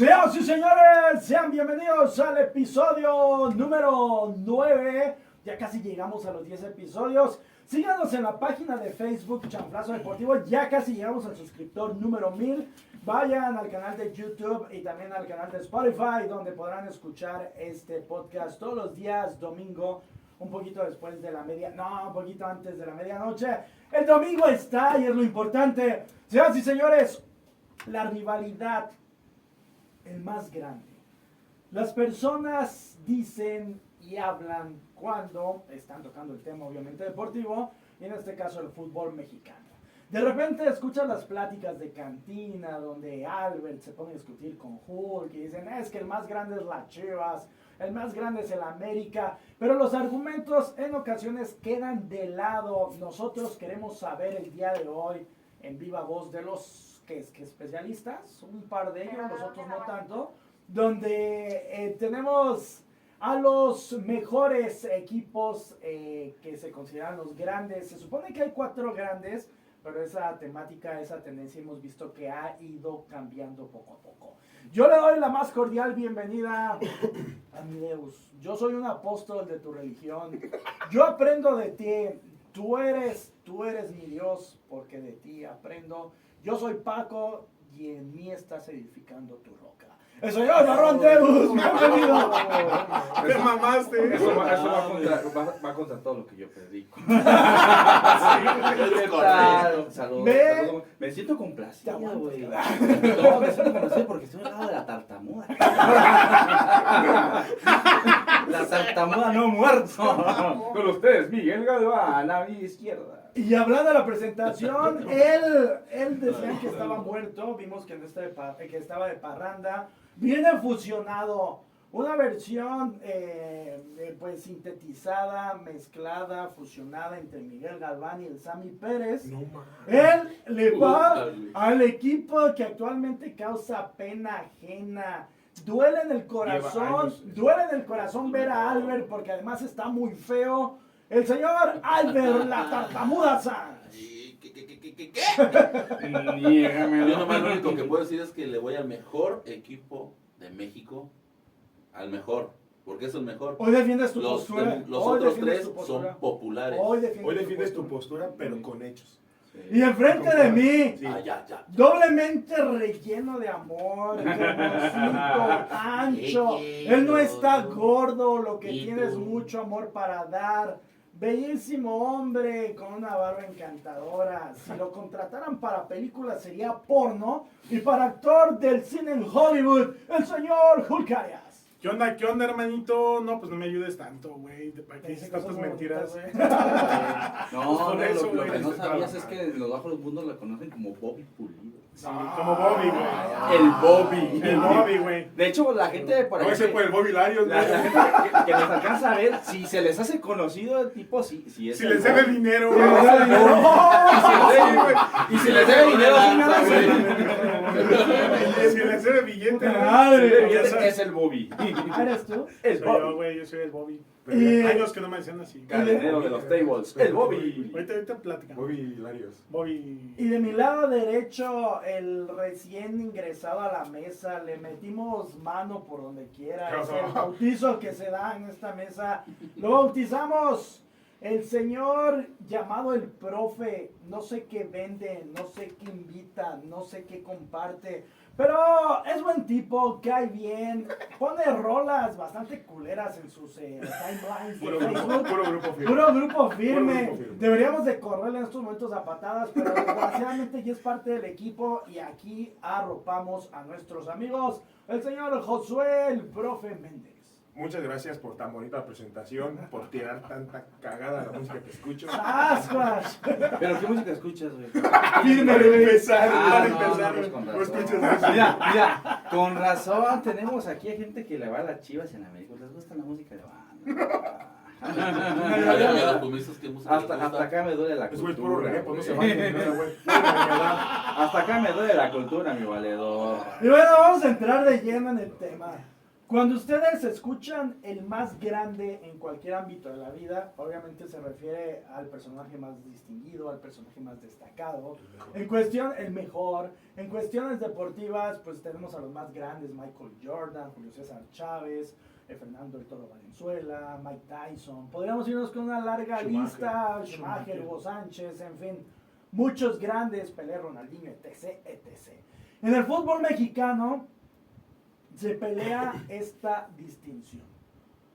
Señoras y señores, sean bienvenidos al episodio número 9. Ya casi llegamos a los 10 episodios. Síganos en la página de Facebook Chanflazo Deportivo. Ya casi llegamos al suscriptor número 1000. Vayan al canal de YouTube y también al canal de Spotify, donde podrán escuchar este podcast todos los días, domingo, un poquito después de la media, no, un poquito antes de la medianoche. El domingo está y es lo importante. Señoras y señores, la rivalidad, el más grande. Las personas dicen y hablan cuando están tocando el tema obviamente deportivo, y en este caso el fútbol mexicano. De repente escuchas las pláticas de cantina donde Albert se pone a discutir con Hulk y dicen, es que el más grande es la Chivas, el más grande es el América, pero los argumentos en ocasiones quedan de lado. Nosotros queremos saber el día de hoy en viva voz de los que, que especialistas, un par de ellos, los otros no tanto, donde eh, tenemos a los mejores equipos eh, que se consideran los grandes. Se supone que hay cuatro grandes, pero esa temática, esa tendencia hemos visto que ha ido cambiando poco a poco. Yo le doy la más cordial bienvenida a mi Deus. Yo soy un apóstol de tu religión. Yo aprendo de ti. Tú eres, tú eres mi Dios, porque de ti aprendo. Yo soy Paco y en mí estás edificando tu roca. El señor Marrón Deus, bienvenido. Te mamaste. Eso, va, eso va, contra, va, va contra todo lo que yo predico. Sí, Saludos, Ve. saludos. Me siento complacido, güey. No, me siento complacido porque estoy al lado de la tartamuda. La tartamuda no muerto. Con ustedes, Miguel Galván, a mi izquierda. Y hablando de la presentación, él, él decían que estaba muerto, vimos que, no está de que estaba de parranda, viene fusionado, una versión eh, eh, pues sintetizada, mezclada, fusionada entre Miguel Galván y el Sammy Pérez. No. Él le va al equipo que actualmente causa pena ajena. Duele en el corazón, duele en el corazón ver a Albert porque además está muy feo. El señor Albert la tartamuda Sanz. ¿Y ¿Qué, qué, qué. Yo nomás lo único que puedo decir es que le voy al mejor equipo de México. Al mejor. Porque es el mejor. Hoy defiendes tu Los, postura. los Hoy otros tres son populares. Hoy defiendes, Hoy defiendes tu postura. postura, pero con hechos. Y enfrente de mí, Sí. Ah, ya, ya. doblemente relleno de amor, ancho. Él no está gordo, lo que tiene es mucho amor para dar. Bellísimo hombre con una barba encantadora. Si lo contrataran para películas sería porno. Y para actor del cine en Hollywood, el señor Hulk Arias. ¿Qué onda, qué onda, hermanito? No, pues no me ayudes tanto, güey. ¿Para qué dices Dice tantas mentiras? bonitas. No, Pues no, eso, lo, lo que no sabías es que los bajos mundos la conocen como Bobby Pulido. Sí, como Bobby, güey. El Bobby. El Bobby, güey. De hecho, la gente por No ahí. ese que- por el Bobby Larios, La, la güey. gente que, que nos alcanza a ver, si se les hace conocido el tipo, si, si es Si les debe dinero, güey. güey. Y si les debe dinero, sí, nada, Si les debe billete, Puta güey. madre. Es, es el Bobby. ¿Eres tú? El Soy yo, Bobby. güey, yo soy el Bobby. Pero Y- años que no me decían así. Cadenero de los tables. El Bobby. Ahorita, ahorita platicamos. Bobby Larios. Bobby. Y de mi lado derecho, el recién ingresado a la mesa, le metimos mano por donde quiera. Es el bautizo que se da en esta mesa. Lo bautizamos. El señor llamado el profe, no sé qué vende, no sé qué invita, no sé qué comparte, pero es buen tipo, cae bien, pone rolas bastante culeras en sus eh, timelines Puro grupo, Facebook. puro grupo firme. Puro grupo firme. Puro grupo firme. Deberíamos de correrle en estos momentos a patadas, pero desgraciadamente ya es parte del equipo y aquí arropamos a nuestros amigos, el señor Josué, el profe Méndez. Muchas gracias por tan bonita presentación, por tirar tanta cagada a la música que escucho. ¡Ascuas! Pero qué música escuchas, güey. Firme, Para güey. empezar, Ah, para no, empezar, no, pues con no razón. escuchas eso. Mira, mira, con razón tenemos aquí a gente que le va a las chivas en América. Les gusta la música de banda. Música Hasta, hasta acá me duele la cultura. pues Hasta acá me duele la cultura, mi valedor. Y bueno, vamos a entrar de lleno en el tema. Cuando ustedes escuchan el más grande en cualquier ámbito de la vida, obviamente se refiere al personaje más distinguido, al personaje más destacado. En cuestión, el mejor. En cuestiones deportivas, pues tenemos a los más grandes, Michael Jordan, Julio César Chávez, eh, Fernando El Toro Valenzuela, Mike Tyson. Podríamos irnos con una larga Schumacher. lista, Schumacher, Schumacher. Hugo Sánchez, en fin. Muchos grandes, Pelé, Ronaldinho, etc, etc. En el fútbol mexicano se pelea esta distinción.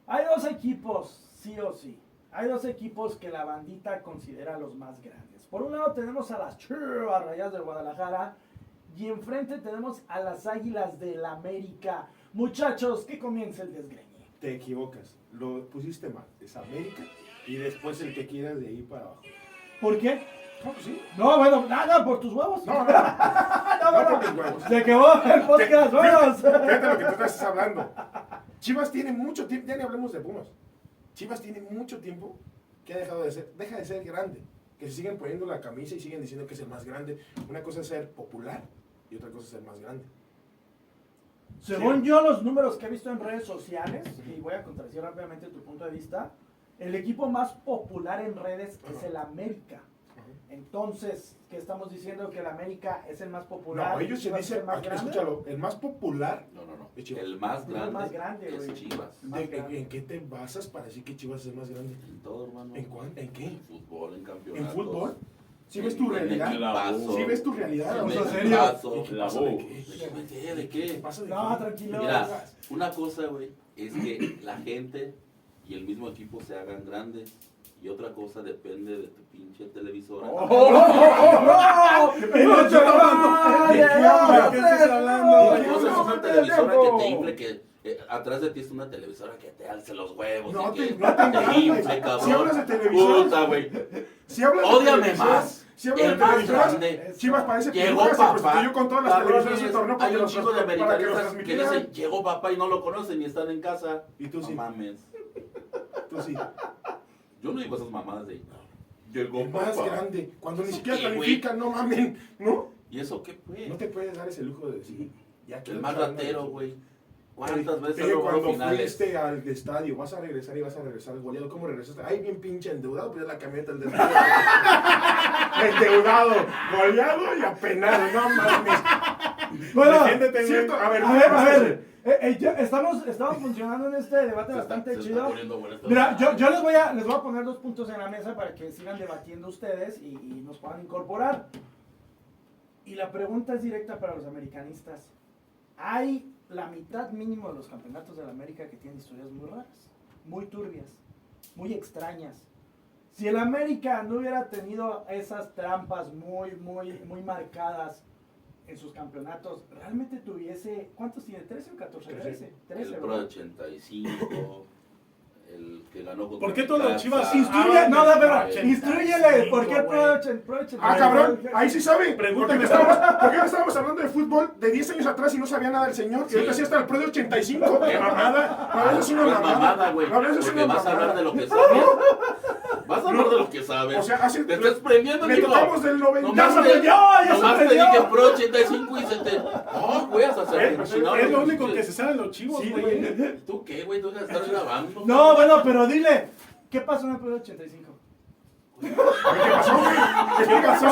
Hay dos equipos, sí o sí. Hay dos equipos que la bandita considera los más grandes. Por un lado tenemos a las Chivas Rayas de Guadalajara y enfrente tenemos a las Águilas del América. Muchachos, que comience el desgreñe. Te equivocas. Lo pusiste mal. Es América y después el que quieras de ahí para abajo. ¿Por qué? No, pues sí. No, bueno, nada, por tus huevos. No, no, no. no, por mis huevos. Se quedó el podcast, vámonos. Fíjate lo que tú estás hablando. Chivas tiene mucho tiempo, ya ni hablemos de Pumas. Chivas tiene mucho tiempo que ha dejado de ser, deja de ser grande. Que se siguen poniendo la camisa y siguen diciendo que es el más grande. Una cosa es ser popular y otra cosa es ser más grande. Según yo, los números que he visto en redes sociales, y voy a contradecir rápidamente tu punto de vista, el equipo más popular en redes es el América. Entonces, ¿qué estamos diciendo? Que el América es el más popular. No, ellos se dicen, el más aquí, grande. escúchalo, el más popular. No, no, no. Es Chivas. El más Es el grande, más grande, es. Chivas. Más de- grande. ¿En qué te basas para decir que Chivas es el más grande? En todo, hermano. ¿En cuán- en qué? En fútbol, en ¿En campeonatos. fútbol? ¿Sí En- ves tu en realidad? ¿Sí ves tu realidad? En o sea, ¿En serio? ¿Y qué pasa de La qué? ¿De qué? ¿De ¿Qué qué? pasa de No, tranquilo. Mira, una cosa, güey, es que la gente y el mismo equipo se hagan grandes. Y otra cosa depende de tu pinche televisora. ¡Oh! Y no te hablando. ¿De qué estás hablando? Otra ¿De qué cosa es una televisora que te infle, que eh, atrás de ti es una televisora que te alce los huevos. No y te- que no te engañes. infle, cabrón. Si hablas de televisoras- Puta, güey. Si hablas de Ódiame más. Si hablas de televisoras. Chivas parece que Llegó papá. prostituyó con todas las televisoras de ese torneo hay un los chico de americanistas que dicen llegó papá y no lo conocen ni están en casa. Y tú no sí. mames. Tú sí. Yo no digo esas mamadas de. Llegó El más papá. grande. Cuando ni siquiera califican, no mamen. ¿No? ¿Y eso qué fue? No te puedes dar ese lujo de decir. Ya El más ratero, güey. ¿Cuántas te veces logrado cuando finales? fuiste al estadio, vas a regresar y vas a regresar goleado. ¿Cómo regresaste? Ay, bien pinche endeudado, pues ya la camioneta el estadio. endeudado, goleado y apenado, no mames. Bueno, cierto. A ver, a ver, a ¿qué ver. Eh, eh, estamos, estamos funcionando en este debate Se está- bastante se está chido. poniendo bueno esto. Mira, yo, yo les, voy a, les voy a poner dos puntos en la mesa para que sigan debatiendo ustedes y, y nos puedan incorporar. Y la pregunta es directa para los americanistas. Hay la mitad mínimo de los campeonatos de la América que tienen historias muy raras, muy turbias, muy extrañas. Si el América no hubiera tenido esas trampas muy, muy, muy marcadas en sus campeonatos, realmente tuviese, ¿cuántos tiene? ¿13 o 14? 13. 13, El Pro ¿verdad? 85, el que ganó contra ¿Por qué todos los. Chivas Instruye, no, pero 85, instruyele, ¿por qué el Pro güey. 80? Pro 80? Ah, cabrón, ahí sí sabe. Pregúntame. Porque ahora estábamos hablando de fútbol de 10 años atrás y no sabía nada del señor. Y ahorita sí está el pro de 85. ¡Qué mamada! No, eso es una mamada. güey. No, eso es Porque vas a hablar de lo que sabes. Vas a hablar de lo que sabes. O sea, hace- Te estás prendiendo, chico. tocamos del 90. Nomás ¡Ya te- se prendió, ya se nomás te prendió! dije Pro 85 y se te. No, güey, hasta Es lo único que se saben los chivos, güey. ¿Tú qué, güey? Tú vas a estar grabando. No, bueno, pero dile, ¿qué pasó en el Pro 85? ¿Qué pasó, güey? ¿Qué pasó?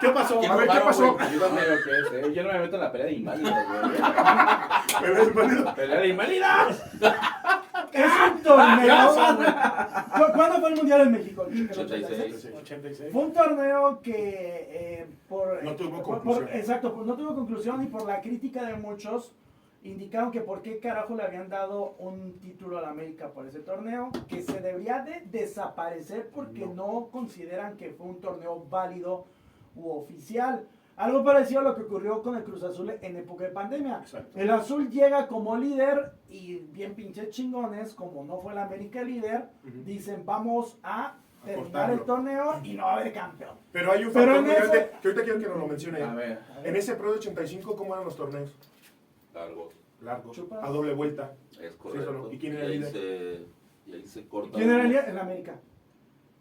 ¿Qué pasó? ¿Quién A ver, ¿qué pasó? güey? Ayúdame lo que es, eh. Yo no me meto en la pelea de inválidos, güey. Pelea de inválidos. Es un torneo. ¿Cu- ¿Cuándo fue el Mundial en México? ¿El 86. 86. Fue un torneo que eh, por, No tuvo por- conclusión. por- exacto, no tuvo conclusión y por la crítica de muchos indicaron que por qué carajo le habían dado un título a la América por ese torneo, que se debería de desaparecer porque no, consideran que fue un torneo válido u oficial. Algo parecido a lo que ocurrió con el Cruz Azul en época de pandemia. Exacto. El azul llega como líder y bien pinches chingones, como no fue la América líder, dicen vamos a terminar cortarlo. el torneo y no va a haber campeón. Pero hay un factor ese- grande que ahorita quiero que nos lo mencione. A ver. En ese pro de 85, ¿cómo eran los torneos? Largo, Largos, Chupas. a doble vuelta. es correcto. no. ¿Y quién era el líder? se- Y ahí se corta. ¿Quién era el líder? En la América.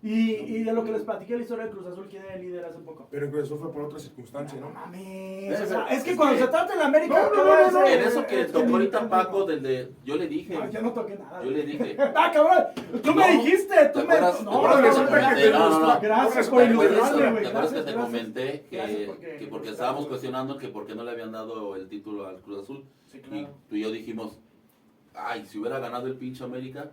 Y, y de lo que les platiqué la historia de Cruz Azul, ¿quién era el líder hace poco? Pero en Cruz Azul fue por otra circunstancia, No ¿no? mames. O sea, es que es cuando que- se trata de la América, No, ¿qué no, no, no, hacer? En eso que Es tocó ahorita. Paco, del de, yo le dije, Ah, ya no toqué nada. yo le dije, Ah, cabrón, tú me No, dijiste, tú ¿te me... No, ¿Te no, no, que no, no, No, no, no. Gracias ¿Te por acuerdas- ¿Te ilustrarme, güey. te acuerdas que te comenté que, porque- que porque estábamos cuestionando que por qué no le habían dado el título al Cruz Azul? Sí, Y claro. tú y yo dijimos, ay, si hubiera ganado el pinche América,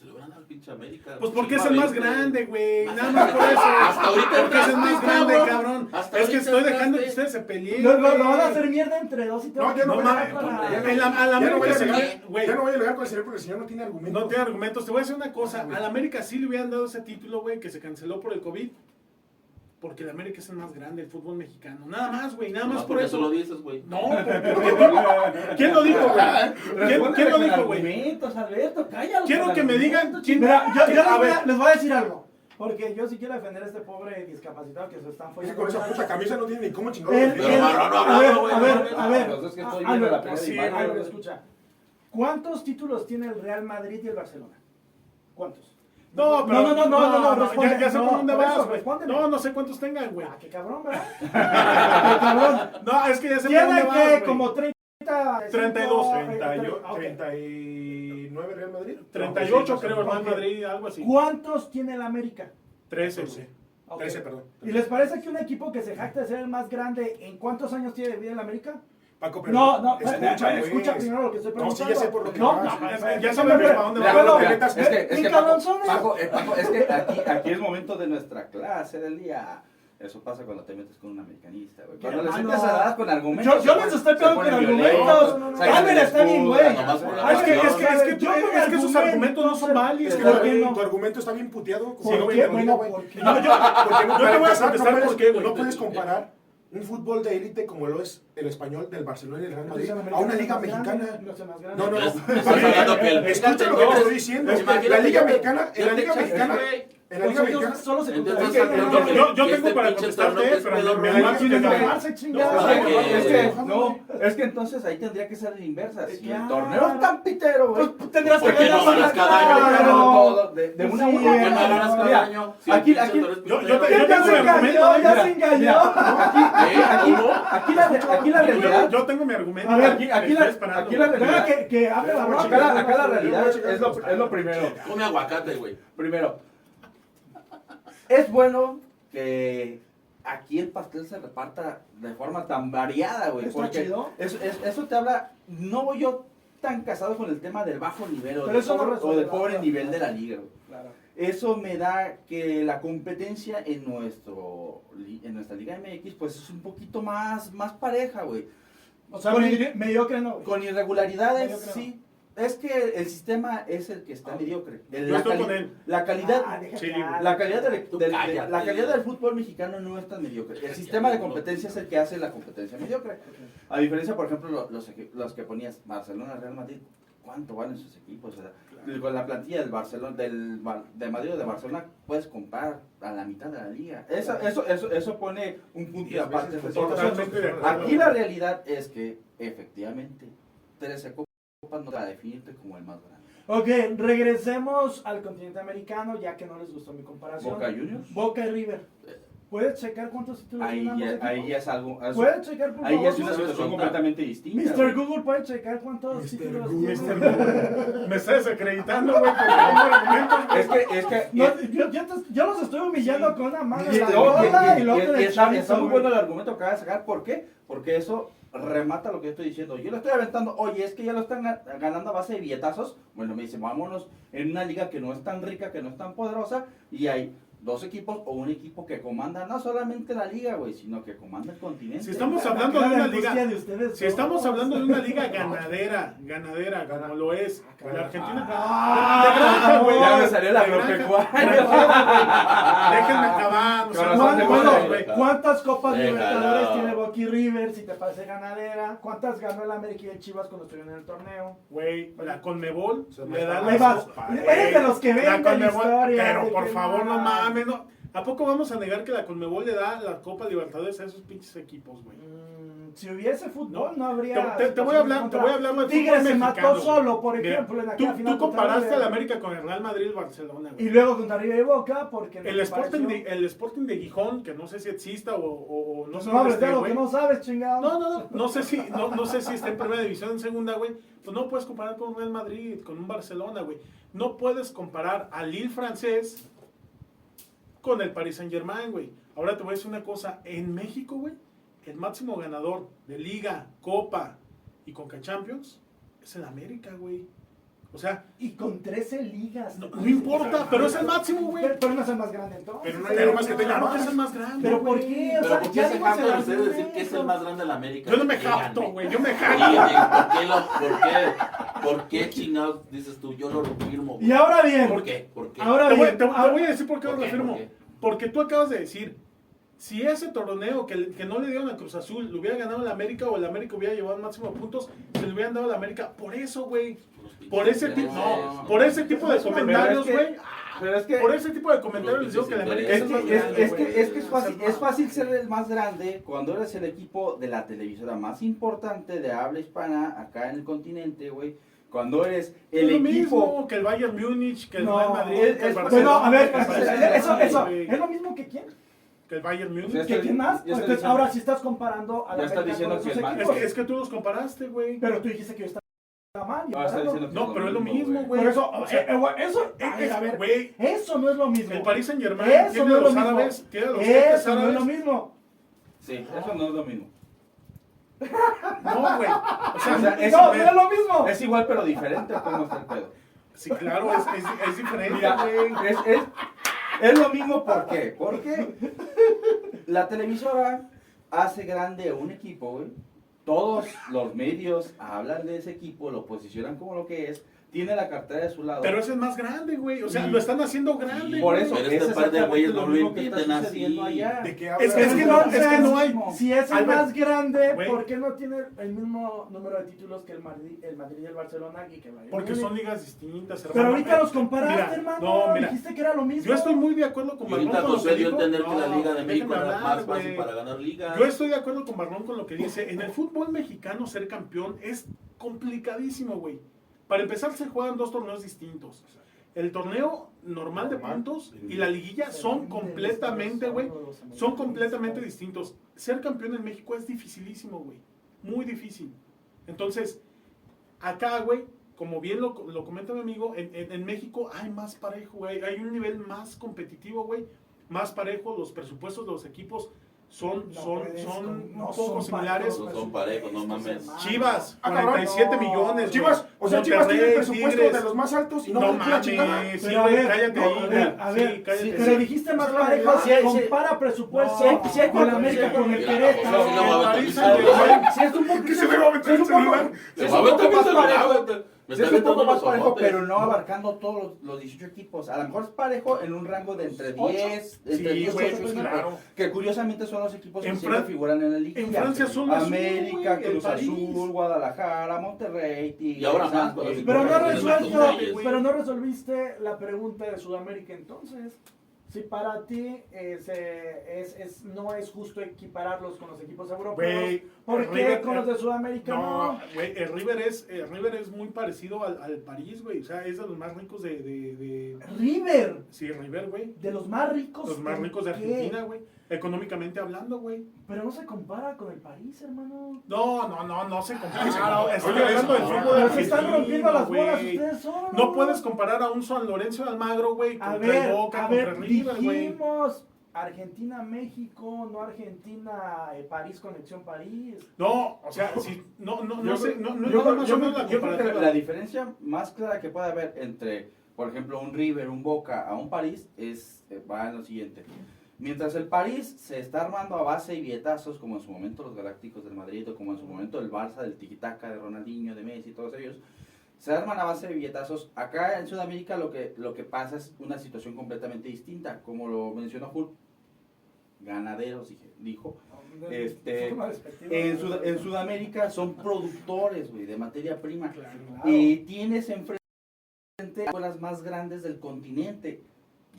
se lo hubieran dado al pinche América. Pues porque es el más grande, güey. Nada más por eso. Hasta ahorita Porque es el más grande, cabrón. Es que estoy dejando que ustedes se peleen. Lo- lo güey. van a hacer mierda entre dos y te No, ya no No voy mames, a no llegar, le- güey, ya no voy a llegar con el señor porque el señor no tiene argumento. No tiene argumentos. Te voy a decir una cosa. A la América sí le hubieran dado ese título, güey, que se canceló por el COVID. Porque el América es el más grande del fútbol mexicano. Nada más, güey. Nada más por tú lo eso. dices, güey. No, porque- porque- ¿quién lo dijo, güey? ¿Quién, quién lo dijo, güey? Alberto, cállalo. Quiero que me digan quién- Mira, yo, yo A voy a, ver. les voy a decir algo. Porque yo sí quiero defender a este pobre discapacitado que se están Es que follando. con esa puta camisa no tiene ni cómo chingón. El- el- a ver, a ver, a ver. Escucha. ¿Cuántos títulos tiene el Real Madrid y el Barcelona? ¿Cuántos? No, pero. no, no, no, no, no, responde. ya, ya sé No, por dónde vas, güey. No, no sé cuántos tengan, güey. Ah, qué cabrón, ¿verdad? qué cabrón. No, es que ya sé por Tiene dónde vas, que güey. como 30. 32, eh, 38, ok. 39 Real Madrid. 38 No, sí, creo, no, Real. Madrid, algo así. ¿Cuántos tiene el América? 13, 13. güey. Ok. 13, perdón. ¿Y les parece que un equipo que se jacta de ser el más grande, ¿en cuántos años tiene de vida el América? Paco, pero No, no, escucha, escucha, escucha primero lo que estoy No, preguntando. sí, ya sé por lo que no, vas. no, Ya- ya sabemos espérame, para dónde espérame, va. bueno, Pero, Es que, es que Paco, cabronzones. Paco, eh, Paco, es que aquí, aquí es momento de nuestra clase del día. Eso pasa cuando te metes con un americanista, güey. Cuando les empiezas a dar con argumentos. Yo, yo les estoy pegando con argumentos. No, no, no, Albert está bien, güey. es que, es que, es que, Yo es que sus argumentos, no son válidos. Es que ¿Por tu- no? argumento está bien puteado. ¿Por qué? Bueno. ¿por qué? No, yo, porque no, Yo te voy a empezar, contestar no puedes, por qué, güey. no puedes comparar un fútbol de élite como lo es el español del Barcelona y el Real Madrid a una liga mexicana. no. No, no, Escucha lo que te estoy diciendo. Imagínate La liga que- mexicana, en la liga mexicana. En la liga Pues mexicana, solo se yo- no, yo- tengo este para contestarte, pero me que que no. Es que, no, es que entonces ahí tendría que ser la inversa. Si el torneo es tan pitero, güey. Pues tendrías ¿Por que qué no ganar cada año? De, una Sí, u otra ¿Por qué no manera. ganas cada Mira, año? Si el aquí- aquí- yo- Ya yo tengo se mi engañó, argumento, ya mira, se engañó. ¿Eh? Aquí, aquí la, aquí la Yo, realidad. yo tengo mi argumento. A aquí, la, realidad. Deja que, que hable la Acá la, acá la realidad es, es lo, es lo primero. Come aguacate, güey. Primero, es bueno que aquí el pastel se reparta de forma tan variada, güey. Porque chido. eso, es- eso te habla, no voy yo tan casado con el tema del bajo nivel o, Pero del eso pobre, o del nivel de la liga, güey. Claro. Eso me da que la competencia en nuestro en nuestra Liga MX pues es un poquito más, más pareja, güey. O sea, Con- medi- mediocre no. Con irregularidades, sí. Es que el sistema es el que está mediocre. El- Yo la, estoy cali- con él. la calidad Ah, deja Sí, la calidad del, Tú del- de- cállate. la calidad del fútbol mexicano no es tan mediocre. El sistema de competencia es el que hace la competencia mediocre. A diferencia, por ejemplo, lo- los, equi- los que ponías Barcelona, Real Madrid, ¿cuánto valen sus equipos? O sea, con la plantilla del Barcelona, del Bar- de Madrid o de Barcelona, puedes comprar a la mitad de la liga. Eso, eso, eso, eso pone un punto y Diez aparte. veces de mejor. nosotros. Totalmente de acuerdo. Aquí la realidad es que, efectivamente, 13 copas no va a definirte como el más grande. Ok, regresemos al continente americano, ya que no les gustó mi comparación. Boca Juniors. Boca y River. ¿Puedes checar cuántos títulos Ahí tienen ya, ambos ahí equipos? ya es algo. es- ¿Puedes checar, por Ahí ya es una ¿Sabes situación completamente distinta. Mr. güey. Google puede checar cuántos títulos Google. tiene. Mr. Google. Me estás desacreditando, güey, porque tengo argumentos. Es que, es que. No, yo, yo, te- yo los estoy humillando con una mano y, en la y- y- y luego y- con y el está, chorizo, está muy güey. bueno el argumento que acaba de sacar. ¿Por qué? Porque eso remata lo que estoy diciendo. Yo le estoy aventando, oye, es que ya lo están ga- ganando a base de billetazos. Bueno, me dice, vámonos en una liga que no es tan rica, que no es tan poderosa, y hay dos equipos o un equipo que comanda no solamente la liga, güey, sino que comanda el continente. Si estamos La hablando de una liga. de ustedes Si estamos hablando de una liga ganadera, ganadera, como lo es la Argentina. Ah, de granja, güey. Ya me salió la agropecuaria. Déjenme acabar. o sea, Corazón ¿Cuán- de bueno. ¿Cuántas copas. Libertadores tiene Boca y River? Si te parece ganadera. ¿Cuántas ganó el América y el Chivas cuando estuvieron en el torneo? Güey, la Conmebol le da las Eres de los que ven La historia, Pero por favor, no no. Mames. No. ¿A poco vamos a negar que la Conmebol le da la Copa Libertadores a esos pinches equipos, güey? Mm, Si hubiese fútbol, no, No. habría. Te- te- voy a hablar- te voy a hablar del Tigres se mató solo, por Mira, ejemplo, en Tú, aquella final. tú comparaste al América con el Real Madrid Barcelona, güey. Y luego contra River y Boca, porque. El Sporting, de, el Sporting de Gijón, que no sé si exista o, o- o no No, sé no esté, algo güey. que no sabes, chingado. No, no, no, no sé si, no, no sé si está en primera división, en segunda, güey. Pues no puedes comparar con un Real Madrid, con un Barcelona, güey. No puedes comparar al Lille francés con el Paris Saint Germain, güey. Ahora te voy a decir una cosa, en México, güey, el máximo ganador de Liga, Copa y Conca Champions es el América, güey. O sea, Y con 13 ligas. no, no importa, pero es el máximo, güey. Pero, pero no es el más grande entonces. Pero no hay algo más que tenga Claro que es el más grande. ¿Pero por qué? O Pero sea, ¿por qué ya se jactan ustedes de decir que es el más grande de la América? Yo no me jacto, güey, yo me jacto. oye, ¿por qué, lo, por, qué, ¿Por qué chingados dices tú? Yo lo firmo. güey. Y ahora bien. ¿Por qué? ¿Por qué? Ahora Te voy, bien. te- te ahora- voy a decir por qué ¿Por lo qué? Porque tú acabas de decir, si ese torneo que, que no le dieron a Cruz Azul lo hubiera ganado el América o el América hubiera llevado el máximo de puntos, se le hubieran dado al América. Por eso, güey. Por ese tipo, no, por ese tipo de comentarios, güey. Pero es que, Por ese tipo de comentarios les digo que el América es que, más es, grande, es que, es que es fácil, es fácil ser el más grande cuando eres el equipo de la televisora más importante de habla hispana acá en el continente, güey. Cuando eres Es el lo equipo... mismo que el Bayern Múnich, que el No, Real Madrid, es- que el es- Bueno, Barcelona, a ver, es- Barcelona, eso, eso, ¿es lo mismo que quién? que el Bayern sea, ¿Que quién más? está Entonces, diciendo- ahora sí estás comparando a la Ya está diciendo con que el Es equipos. que, es que tú los comparaste, güey. Pero tú dijiste que yo estaba mal. y No, está No, pero es lo mismo, güey. Por eso, O sea, eh, eh, güey, eso, a ver, es- a ver, güey, eso no es lo mismo. el Paris Saint Germain Eso tiene no es lo los árabes, tiene los Eso no es lo mismo. Sí, eso no es lo mismo. No, güey. O sea, O sea, es- no, es lo mismo. Es igual pero diferente, ¿cómo está el pedo? sí, claro, es, es, es diferente, Mira, güey. es, es, es lo mismo, ¿por qué? Porque la televisora hace grande un equipo, güey. Todos los medios hablan de ese equipo, lo posicionan como lo que es, tiene la cartera de su lado. Pero ese es más grande, güey. O sea, Y- lo están haciendo grande. por güey. eso, Pero este es par de exactamente güeyes lo no lo así. allá. ¿De qué Es que, es que no, es que no hay. Si es el Albert, más grande, güey. ¿por qué no tiene el mismo número de títulos que el Madrid, el Madrid y el Barcelona y que el Porque son ligas distintas, hermano. Pero ahorita los comparaste, Mira, hermano. No, mira. Dijiste que era lo mismo. Yo estoy muy de acuerdo con ahorita Marlon lo José que dio a entender que la No, Liga de México era más fácil para ganar liga. Yo estoy de acuerdo con Marlon con lo que dice. En el fútbol mexicano ser campeón es complicadísimo, güey. Para empezar se juegan dos torneos distintos. El torneo normal de puntos y la liguilla son completamente, güey, son completamente distintos. Ser campeón en México es dificilísimo, güey. Muy difícil. Entonces, acá, güey, como bien lo, lo comenta mi amigo, en, en- en México hay más parejo, güey. Hay un nivel más competitivo, güey. Más parejo. Los presupuestos de los equipos son, No son, puedes son un poco son similares. parejos, No son parejos, no mames. Chivas, Ah, cabrón. 47 No. millones. Chivas, o sea. Chivas tiene el presupuesto Tigres. de los más altos y no, No mames, sí, Pero a güey, ver, cállate no, ahí, a güey. ver, a ver, Sí, cállate. sí, dijiste más Sí, parejo, sí, sí. compara presupuesto No, con la. América, con el Querétaro. Sí, es un poco, Que se me va a meter el un poco- celular. Se es va a meter más parejo, es un poco metiendo más parejo, pero no abarcando todos los, los 18 equipos. A lo mejor es parejo en un rango de entre ¿Ocho? 10, entre Sí, 10 güey, ocho, pues claro. Que curiosamente son los equipos que siempre figuran en la liga. en Francia son los América, Cruz. Azul, Guadalajara, Monterrey, Tigres, Y ahora más, Pero no, resuelto, pero no resolviste la pregunta de Sudamérica entonces. Si para ti es, eh, es, es- no es justo equipararlos con los equipos europeos, Güey, ¿por el qué River- con los de Sudamérica no? Güey, el River es, el River es muy parecido al, al París, güey. O sea, es de los más ricos de, de, de- River, Sí, River, güey. de los más ricos. Los más ¿en ricos de qué? Argentina, güey. Económicamente hablando, güey. Pero no se compara con el París, hermano. No, no, no, no se Ah, compara. Estoy oye, hablando del eso, fútbol Pero argentino, se están rompiendo las bolas güey. ustedes solos. No puedes comparar a un San Lorenzo de Almagro, güey, contra ver, el Boca, a contra ver, el River, güey. dijimos Argentina, México, no Argentina, eh, París, Conexión París. No, o sea, si, no, no, no Yo sé, no, no yo nada creo- más yo o menos creo- la yo creo que la diferencia más clara que puede haber entre, por ejemplo, un River, un Boca a un París es eh, va en lo siguiente. Mientras el París se está armando a base y billetazos, como en su momento los Galácticos del Madrid, o como en su momento el Barça, del Tiquitaca, de Ronaldinho, de Messi, todos ellos, se arman a base de billetazos. Acá en Sudamérica lo que, lo que pasa es una situación completamente distinta, como lo mencionó Hulk. Ganaderos, dijo. Este. En, Sud- en Sudamérica son productores, güey, de materia prima. Claro. Y tienes enfrente a las más grandes del continente.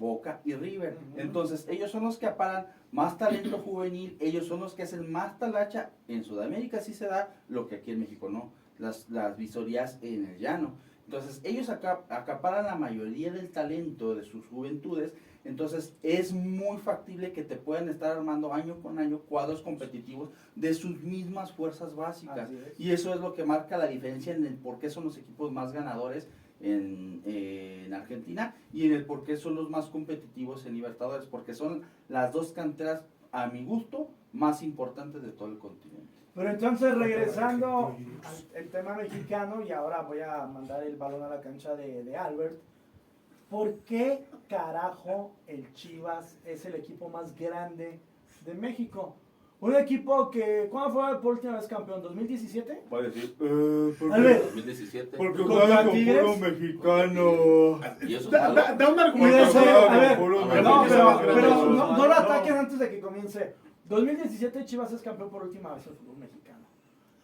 Boca y River. Entonces, ellos son los que aparan más talento juvenil, ellos son los que hacen más talacha. En Sudamérica sí se da lo que aquí en México no, las, las visorías en el llano. Entonces, ellos acaparan la mayoría del talento de sus juventudes. Entonces, es muy factible que te puedan estar armando año con año cuadros competitivos de sus mismas fuerzas básicas. Es. Y eso es lo que marca la diferencia en el por qué son los equipos más ganadores en, eh, en Argentina y en el por qué son los más competitivos en Libertadores, porque son las dos canteras, a mi gusto, más importantes de todo el continente. Pero entonces regresando al el tema mexicano y ahora voy a mandar el balón a la cancha de, de Albert. ¿Por qué carajo el Chivas es el equipo más grande de México? Un equipo que, ¿cuándo fue por última vez campeón? ¿2017? Puede decir, Albert, 2017. Porque juega con puro mexicano. Y eso Da, da- da un argumento. ese- a ver, puro no, pero, Pero pero eso no, no lo ataquen no. antes de que comience. 2017 Chivas es campeón por última vez del fútbol mexicano.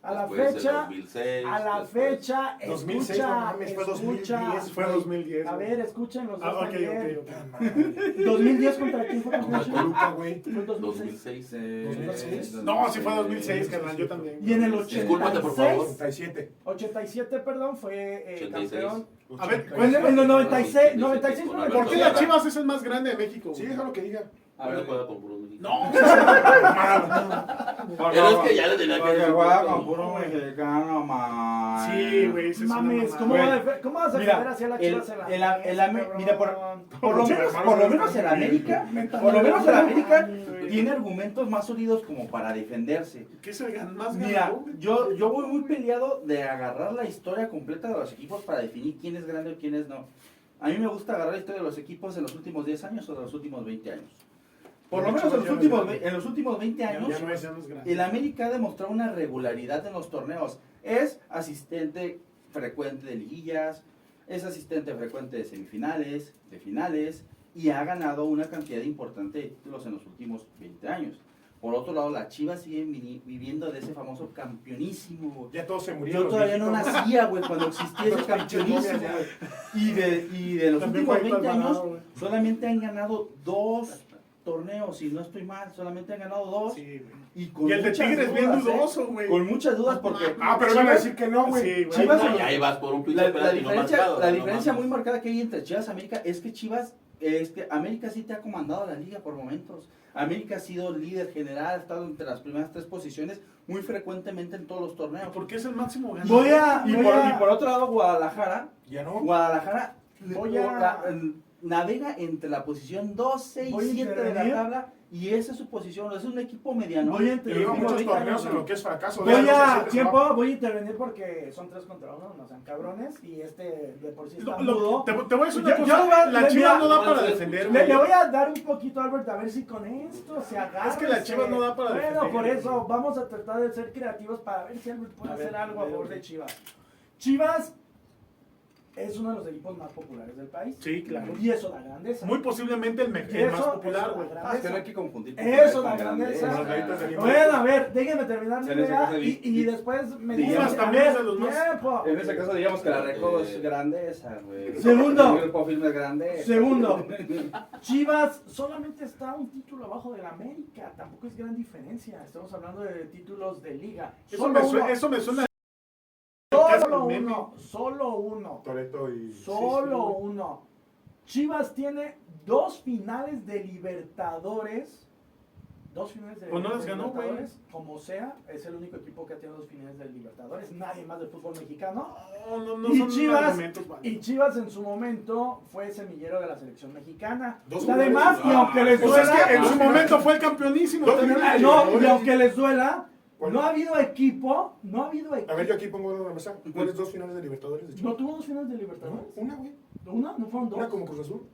A la fecha, 2006, a la después- fecha, 2006, escucha, no fue escucha. 2010, Fue 2010. A ver, escuchen los dos Ah, ok, también. ok, ok. 2010 contra quién fue Contra? Toluca, güey. Fue en 2006. 2006. No, sí fue 2006, carnal, yo también. Y en el Discúlpate, por 86, favor. 37. 87, perdón, fue eh, 86. campeón. A ver, En, los 96, 96 Con fue ¿por qué Alberto la Chivas es el más grande de México? Sí, déjalo que diga. A ver, juega con mexicano. No, Pero es que ya le tenía que Porque decir. juega con puro mexicano, man. Sí, güey, ese es una Mames, mamada. ¿cómo, va a defe- ¿cómo vas a mira, defender hacia la el- Chivas en la el- el- el- mira, por- Por lo menos, por lo menos en bien. América, por lo menos en América tiene argumentos más sólidos como para defenderse. ¿Qué es el gan- más Mira, ganador? yo, yo voy muy peleado de agarrar la historia completa de los equipos para definir quién es grande o quién es no. A mí me gusta agarrar la historia de los equipos de los últimos 10 años o de los últimos 20 años. Por lo menos en los últimos, en los últimos 20 Ya años, el América ha demostrado una regularidad en los torneos. Es asistente frecuente de liguillas, es asistente frecuente de semifinales, de finales, y ha ganado una cantidad importante de títulos en los últimos 20 años. Por otro lado, la Chivas sigue viviendo de ese famoso campeonísimo. güey. Ya todos se murieron. Yo todavía no nacía, güey, cuando existía ese campeonísimo. güey. Y de, y de los También últimos fue 20 años, solamente han ganado dos torneos, si no estoy mal, solamente han ganado dos. Sí. Y, con Y el de muchas Tigres bien dudas, ¿eh? dudoso, güey. Con muchas dudas porque... Ah, pero van a decir que no, güey. Sí. Chivas- No, y ahí vas por un pinche La, la diferencia, marcado, la diferencia muy marcada que hay entre Chivas y América es que Chivas, es que América sí te ha comandado la liga por momentos. América ha sido líder general, ha estado entre las primeras tres posiciones muy frecuentemente en todos los torneos. Porque es el máximo ganador. Voy a, Y voy por, a- y por otro lado, Guadalajara, Ya no. Guadalajara Voy a- la- navega entre la posición 12 y Voy a 7 de la tabla y esa es su posición, es un equipo mediano. Voy a intervenir. muchos 20 torneos en lo que es fracaso. Voy a tiempo, voy a intervenir porque son tres contra uno, no sean cabrones y este de por sí está mudo. te, te voy a decir Yo- una yo cosa. voy a- la Chivas no da para le- defender, Le, le voy a dar un poquito a Albert a ver si con esto se agarra. Es que la Chivas no da para Bueno, defender, por eso vamos a tratar de ser creativos para ver si Albert puede A ver, hacer algo a ver, favor de Chivas. Chivas es uno de los equipos más populares del país. Sí, claro. Y eso da grandeza. Muy posiblemente el, el más popular, eso güey. da Ah, es grandeza. que no hay que confundir. Eso da grandeza. Limón. Bueno, a ver, déjenme terminar mi idea y, después me dicen, a también es de los más- tiempo. En ese caso diríamos que la Recodo Eh, es grandeza, güey. Segundo. El grupo firme es grandeza. Segundo, Chivas solamente está un título abajo del América, tampoco es gran diferencia. Estamos hablando de títulos de liga. Eso Solo me, suena, uno, eso me suena. Solo uno, solo uno, Toreto y. solo uno. Chivas tiene dos finales de Libertadores. Dos finales de, Pues no ganó. Libertadores. Como sea, es el único equipo que ha tenido dos finales de Libertadores. Nadie más del fútbol mexicano. No, no, no Y Chivas-. Y Chivas en su momento fue semillero de la selección mexicana. Dos Y además, finales. y aunque les Pues es duela, que en su momento fue el campeonísimo. No, y aunque les duela, ¿Cuál? no ha habido equipo, no ha habido A ver, yo equipo. aquí pongo en la mesa. ¿Cuáles dos finales de Libertadores de ¿No Chivas? tuvo dos finales de Libertadores? No, Una, güey. ¿Una? ¿No fueron dos? Una como Cruz Azul.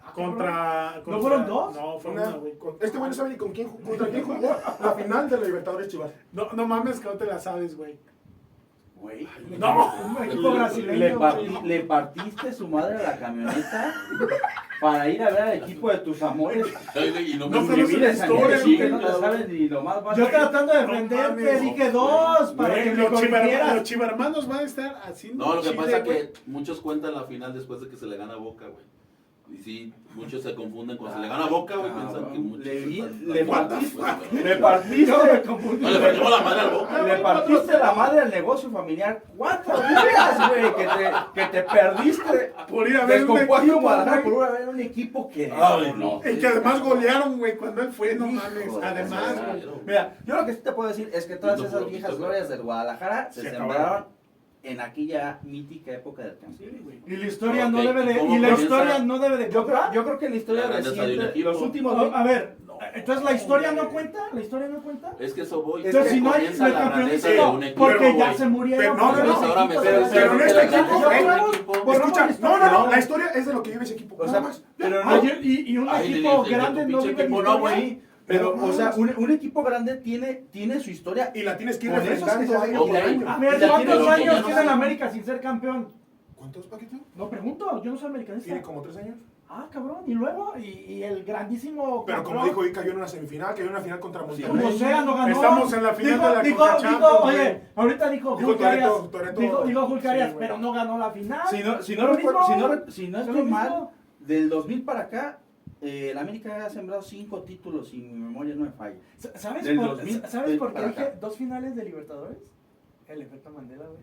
Ah. Contra, contra- fueron dos? No, fue Una, una, güey. con- este güey no sabe ni con quién, contra quién jugó la final de la Libertadores Chivas. No, no mames que no te la sabes, güey. Güey. No. Un equipo Le, brasileño. güey. le partiste su madre a la camioneta para ir a ver al equipo de tus amores. Y no me No, Y pero es vives una a historia, Medellín, que güey. no te sabes ni lo más básico. Yo tratando de defenderte, dije no, dos para que me los, chivarmanos van a estar haciendo No, lo que chile, pasa es que muchos cuentan la final después de que se le gana a Boca, güey. Y sí, muchos se confunden cuando se le gana a Boca, güey, piensan que muchos... Le partiste-. Le partiste. No le partimos la madre al Boca, le partiste la madre al negocio familiar cuatro días, güey, que te, que te perdiste. Por ir a ver un equipo, Guadalajara por ir a ver un equipo que... Ay, no. Y que además golearon, güey, cuando él fue, no mames. de Además. Mira, yo lo que sí te puedo decir es que todas esas viejas glorias del Guadalajara se, Se sembraron. En aquella mítica época del campeón. Y la historia no debe de. ¿cómo Y la historia no debe de Yo creo, yo creo que la historia reciente, los últimos... A ver, entonces la historia no cuenta. La historia no cuenta. Es que eso voy. Entonces, si no hay el un equipo, porque ya se murieron. Pero no, no, no, pero en este la equipo, Escucha, la no, no, historia. no, la historia es de lo que vive ese equipo. O nada sea, pero no... Ay, y, un equipo de- de- de grande no vive no. Pero, No, o sea, no. un, un equipo grande tiene, tiene su historia. Y la tienes que ir refrescando año por A año. ver, Ya ¿cuántos años no tiene el. América sin ser campeón? ¿Cuántos paquetes? No pregunto, yo no soy americanista. Tiene como tres años. Ah, cabrón, y luego, y, y el grandísimo. Pero como campeón, dijo, ahí cayó en una semifinal, cayó en una final contra Monterrey. Como sea, no ganó. Estamos en la final dijo, de la dijo, Conca dijo, Champions, oye, ahorita dijo Dijo Julio Arias, dijo, dijo Julio Sí, Arias, güey. pero no ganó la final. Si no, si no, recuerdo- mismo. si no, si no Lo estoy mismo. mal, del 2000 para acá, eh, el América ha sembrado cinco títulos, si mi memoria no me falla. Sa- ¿Sabes, Del por, 2000 ¿sabes por qué dije dos finales de Libertadores? El efecto Mandela, güey.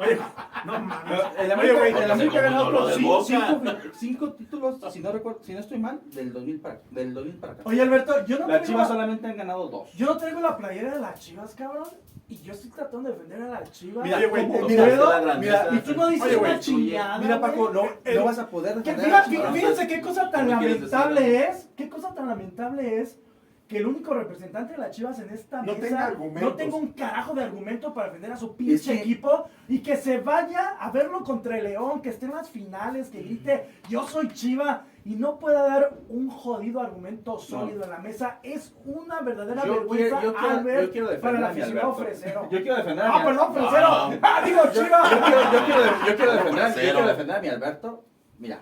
Oye, no mames. El Oye, América, güey, el América ha ganado de cinco, cinco, cinco títulos, si no, recuerdo, si no estoy mal, del 2000 para, del 2000 para acá. Oye, Alberto, yo no, Las Chivas la, solamente han ganado dos. yo no traigo la playera de las Chivas, cabrón. Y yo estoy tratando de defender a las Chivas. Mira, güey, mira, mira, Y tú no dices Oye, una chingada. Mira, Paco, no, no vas a poder Que defender a fíjate, Chivas. fíjense qué cosa tan ¿Qué me quieres lamentable es, qué cosa tan lamentable es que el único representante de las Chivas en esta No mesa tenga argumentos. no tenga un carajo de argumento para defender a su pinche Es que- equipo y que se vaya a verlo contra el León, que esté en las finales, que grite yo soy Chiva y no pueda dar un jodido argumento sólido en la mesa. Es una verdadera Yo vergüenza quiero, yo quiero, Albert, yo quiero para el aficionado Alberto. fresero. Yo quiero defender a Ah, mi perdón, fresero. Ah. Ah, digo Chiva. yo quiero, yo, quiero, yo, quiero defender, yo quiero defender a mi Alberto. Mira,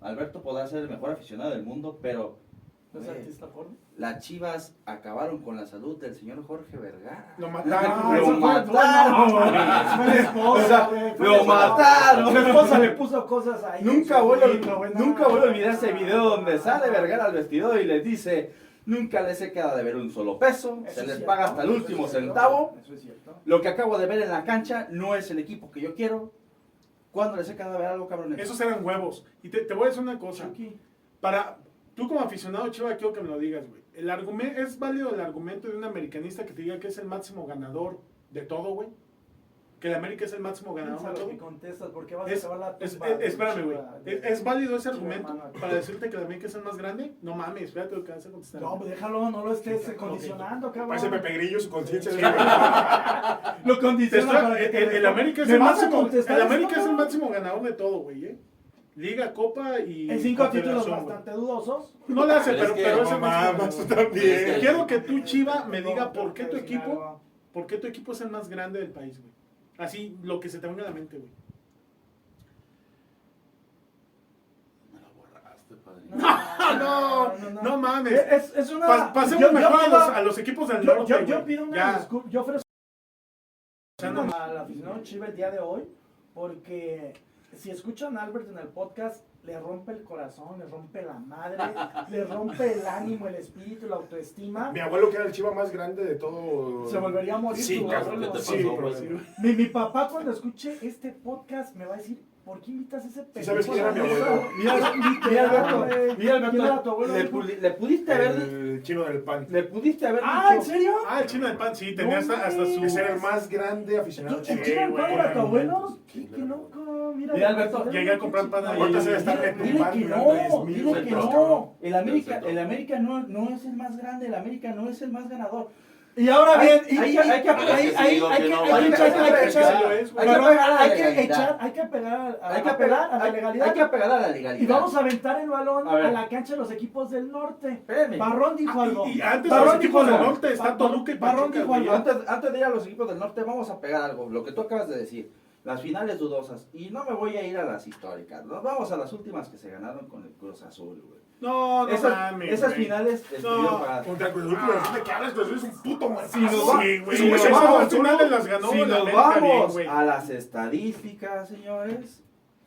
Alberto podrá ser el mejor aficionado del mundo, pero ¿No es güey, artista porno? las Chivas acabaron con la salud del señor Jorge Vergara. Lo mataron. Lo mataron. Lo mataron. Su esposa le puso cosas ahí. Nunca voy, nunca voy a olvidar ese video donde sale Vergara al vestidor y les dice, nunca les he quedado de ver un solo peso, Eso se es les cierto, paga hasta el eso es último centavo. Eso es cierto. Lo que acabo de ver en la cancha no es el equipo que yo quiero. ¿Cuándo les he quedado de ver algo, cabrones? Esos eran huevos. Y te, te voy a decir una cosa. Chucky. Para, tú como aficionado Chiva, quiero que me lo digas, güey. El argumento, ¿Es válido el argumento de un americanista que te diga que es el máximo ganador de todo, güey? Que el América es el máximo ganador de todo. que contestas, porque vas a Es, acabar la es- es- espérame, güey. ¿Es, válido ese argumento mano. para decirte que el América es el más grande? No mames, espérate lo que vas a contestar. No, pues déjalo, no lo estés condicionando, cabrón. Parece Pepe Grillo, su conciencia. de- Lo condiciona estoy- para que el, te el- el América es ¿Me el a máximo, el América es el máximo ganador de todo, güey, ¿eh? Liga, Copa y En cinco títulos bastante dudosos. No le hace, Pero es pero, que- pero es No el máximo mames, tú ganador. también. Quiero que tú, Chiva, me diga No, por qué tu equipo, por qué tu equipo es el más grande del país, güey. Así, lo que se te venga a la mente, güey. Me la borraste, padre. no, no mames. Es, es una. Pa- pasemos yo- yo mejor a, pido- los, a los equipos del norte, yo, yo pido una disculpa. Yo ofrezco no- al aficionado Chiva el día de hoy porque si escuchan a Albert en el podcast le rompe el corazón, le rompe la madre, le rompe el ánimo, el espíritu, la autoestima. Mi abuelo, que era el chiva más grande de todo. Se volvería a morir Sí, su cabrón, abuelo. ¿qué te sí? Mi, mi papá cuando escuche este podcast me va a decir, ¿por qué invitas a ese pendejo? sabes quién era mi mesa?" abuelo? Mira, Alberto, mira, ¿Quién era tu abuelo? le, pudi- le pudiste haber, El chino del pan. le pudiste haber Ah, ¿en serio? Ah, el chino del pan, sí, tenía hasta, hasta su... Ese era el más grande aficionado ¿El chino. del pan era tu abuelo? qué loco, mira. Alberto, llegué a comprar pan ahí. Ahorita se debe estar Dile, dile retumbando que no, 10,000 dile que no. el América, el América no, no es el más grande, el América no es el más ganador. Y ahora bien, hay que- hay que- hay- hay que- hay- digo hay que que no, hay que hay que- echar- hay que hay que- echar- hay que Perdón, apegar a la hay que apelar a la legalidad. Hay que apegar a la legalidad. Y vamos a aventar el balón A la cancha de los equipos del norte. Espérenme. Barrón dijo Ah, algo. y- y antes Barrón los equipos dijo del algo. norte está Toluca y Barrón dijo algo. Antes, antes de ir a los equipos del norte, vamos a pegar algo, lo que tú acabas de decir. Las finales dudosas. Y no me voy a ir a las históricas. Nos vamos a las últimas que se ganaron con el Cruz Azul, güey. No, no esas mames, esas güey. finales estuvieron No, para- Contra el Cruz Azul, pero decirle que hablas, Cruz Azul es un puto muertazo. Si nos va- Sí, güey. si nos esas vamos- dos finales las ganó si nos América vamos güey. a las estadísticas, señores,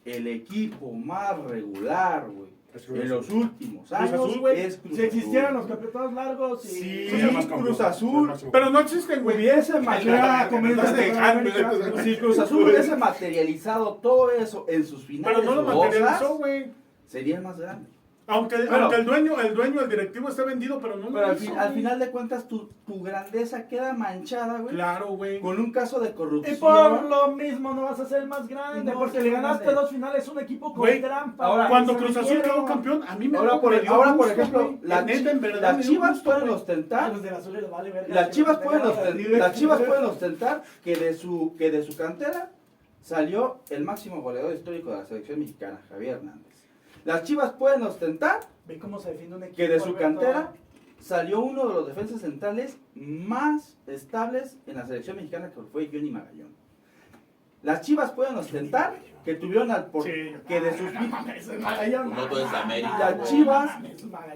el equipo más regular, güey, en los últimos años güey. Si existieran los campeonatos largos y Sí, Cruz Azul. Pero no existen, güey. hubiese materializado, si Cruz Azul hubiese materializado todo eso en sus finales Pero no lo materializó, güey. sería más grande. Aunque, el dueño, el dueño, el directivo esté vendido, pero no Pero lo al, hizo, fin- al final de cuentas tu, tu grandeza queda manchada, güey, Claro, güey. con un caso de Y corrupción. por lo mismo no vas a ser el más grande, No, porque le ganaste grande. dos finales a un equipo con Güey, trampa. ahora, Cuando Cruz Azul quedó campeón, a mí me Ahora, por, me dio ahora, por ejemplo, güey. las, Neta, chi- en verdad, las me dio chivas pueden ostentar los del azul les vale verga, Las chivas pueden ostentar, la las chivas pueden ostentar que de su que de su cantera salió el máximo goleador histórico de la selección mexicana, Javier Hernández. Las chivas pueden ostentar Ve cómo se defiende un equipo. que de su Alberto. cantera salió uno de los defensas centrales más estables en la selección mexicana que fue Johnny Magallón. Las chivas pueden ostentar que tuvieron al por- Sí. que de sus Las Chivas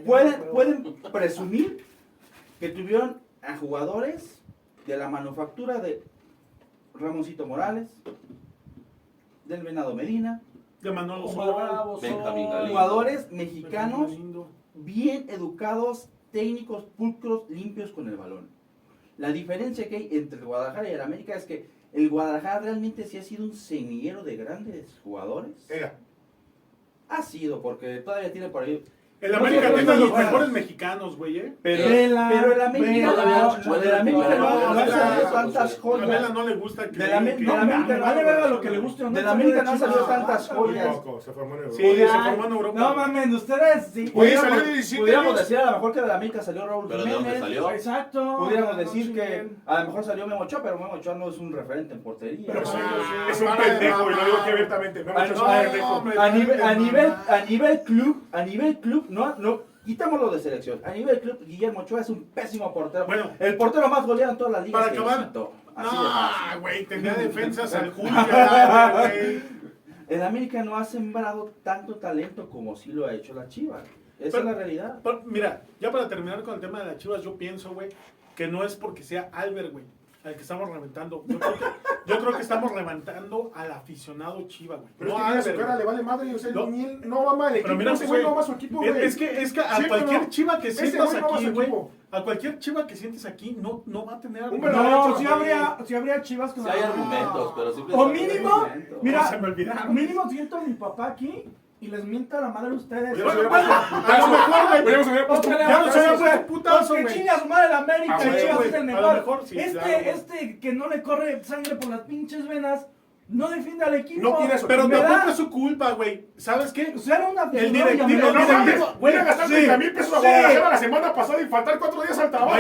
pueden, pueden presumir que tuvieron a jugadores de la manufactura de Ramoncito Morales, del Venado Medina, De Manolo Benjamín. Galindo. jugadores mexicanos bien educados, técnicos, pulcros, limpios con el balón. La diferencia que hay entre el Guadalajara y el América es que el Guadalajara realmente sí ha sido un semillero de grandes jugadores. Era. Ha sido, porque todavía tiene por ahí El América no, tiene a no, los no, mejores no. mexicanos, güey, ¿eh? Pero, Vela, pero el América Vela, no, del América no, salido tantas A joyas. Vela no le gusta que... De la me- que- de la No, América me vale verga lo que le guste o no. De la salió América no salió tantas Ah, joyas. Se formó en Europa. Sí, se formó en Europa. No mames, ustedes sí. Pudiéramos, salió de 17 pudiéramos años. decir a lo mejor que de la América salió Raúl Pero ¿de dónde Jiménez. salió? Exacto. Pudiéramos decir que a lo mejor salió Memo Ochoa, pero Memo Ochoa no es un referente en portería. Pero Es un- Es pendejo, y lo digo aquí abiertamente. Me Ah, es no, un pendejo. a a a nivel club, a nivel club, no, no, quitámoslo de selección. A nivel club, Guillermo Ochoa es un pésimo portero. Bueno. el portero más goleado en todas las ligas. Para que acabar. No, güey, tenía defensas al Julio. El América no ha sembrado tanto talento como sí lo ha hecho la Chivas. Esa Pero- es la realidad. Pero, Mira, ya para terminar con el tema de las chivas, yo pienso, güey, que no es porque sea Albert, güey, al que estamos reventando. Yo creo que, yo creo que estamos levantando al aficionado chiva, güey. Pero No es a que mira, su cara le vale madre. O sea, No. ni él no ama al equipo. Pero mira, ese güey no ama a su equipo, es, güey. es que, es que a ¿Sí o cualquier no? chiva que sientas no aquí, güey, a cualquier chiva que sientes aquí, no, no va a tener argumentos, No, güey. habría, sí habría chivas con Sí hay argumentos, pero siempre... O mínimo, mira, mínimo siento a mi papá aquí y les mienta la madre a ustedes. No Bueno, bueno, a lo mejor, güey. Ya no se hacer puesto putazo, güey. chinga a su madre la América, Ah, y güey, Chivas güey, es el mejor. sí, este, claro, este que no le corre sangre por las pinches venas, no defiende al equipo. No tiene eso, Pero Me da- tampoco es su culpa, güey. ¿Sabes qué? O sea, era una El directivo- No, no mames, voy a gastar sí, 30 mil pesos a sí. Guadalajara la semana pasada y faltar cuatro días al trabajo.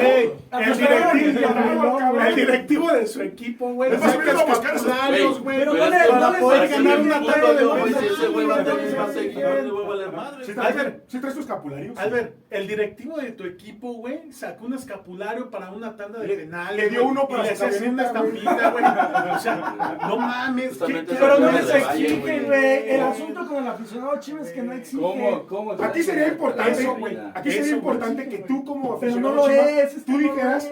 Ah, el directivo, cabrón, el directivo de su equipo, güey. Es más, vino a buscar escapularios, güey. Pero no le- no ganar ganar una tanda de de sí, madre. ¿Sí Albert. traes, ¿Sí traes tu escapulario? Albert, el directivo de tu equipo, güey, sacó un escapulario para una tanda de Le- penales. le dio uno para y su hacía una estampita, güey. O sea, no mames. ¿qué- Justamente qué- eso Pero no les de Valle, exige, güey. güey. El asunto con el aficionado Chivas es que no exige. ¿Cómo, cómo Aquí sería importante, Eso, güey. Aquí sería importante que tú como Pero no aficionado lo es, tú dijeras,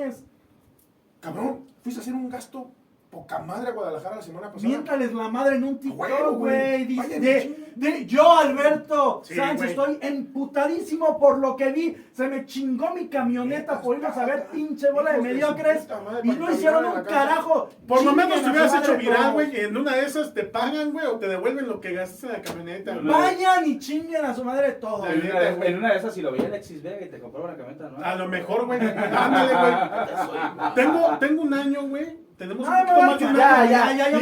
cabrón, fuiste a hacer un gasto poca madre a Guadalajara la semana pasada. Miéntales la madre en un TikTok, güey. De. De- yo, Alberto Sí, Sánchez, güey. estoy emputadísimo por lo que vi. Se me chingó mi camioneta por irnos a ver pinche bola de mediocres. Y no hicieron un carajo. Por lo menos te hubieras hecho viral, güey. y En una de esas te pagan, güey, o te devuelven lo que gastas en la camioneta. güey. Vayan y chinguen a su madre todos. La En una, de, güey. en una de esas, si lo veía Alexis Vega y te compraba una camioneta, ¿no? A lo mejor, güey. Ándale, güey. Tengo, tengo un año, güey. Tenemos un poquito más de un año.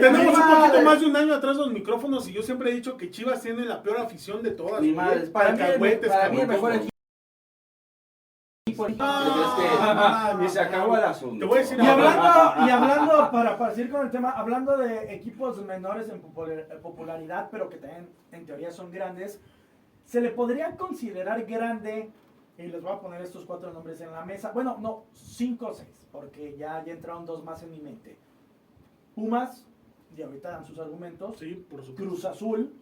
Tenemos un poquito más de un año atrás los micrófonos y yo siempre he dicho que Chivas tiene la peor afición de todas. Mi madre, para mí, el, Alcahuetes, para mí el cabrón. mejor equipo. Ah, y se acabó el asunto. Y hablando, y hablando para, para seguir con el tema, hablando de equipos menores en popular- popularidad, pero que también en teoría son grandes, ¿se le podría considerar grande? Y les voy a poner estos cuatro nombres en la mesa. Bueno, no, cinco o seis, porque ya, ya entraron dos más en mi mente. Pumas, y ahorita dan sus argumentos. Sí, por supuesto. Cruz Azul,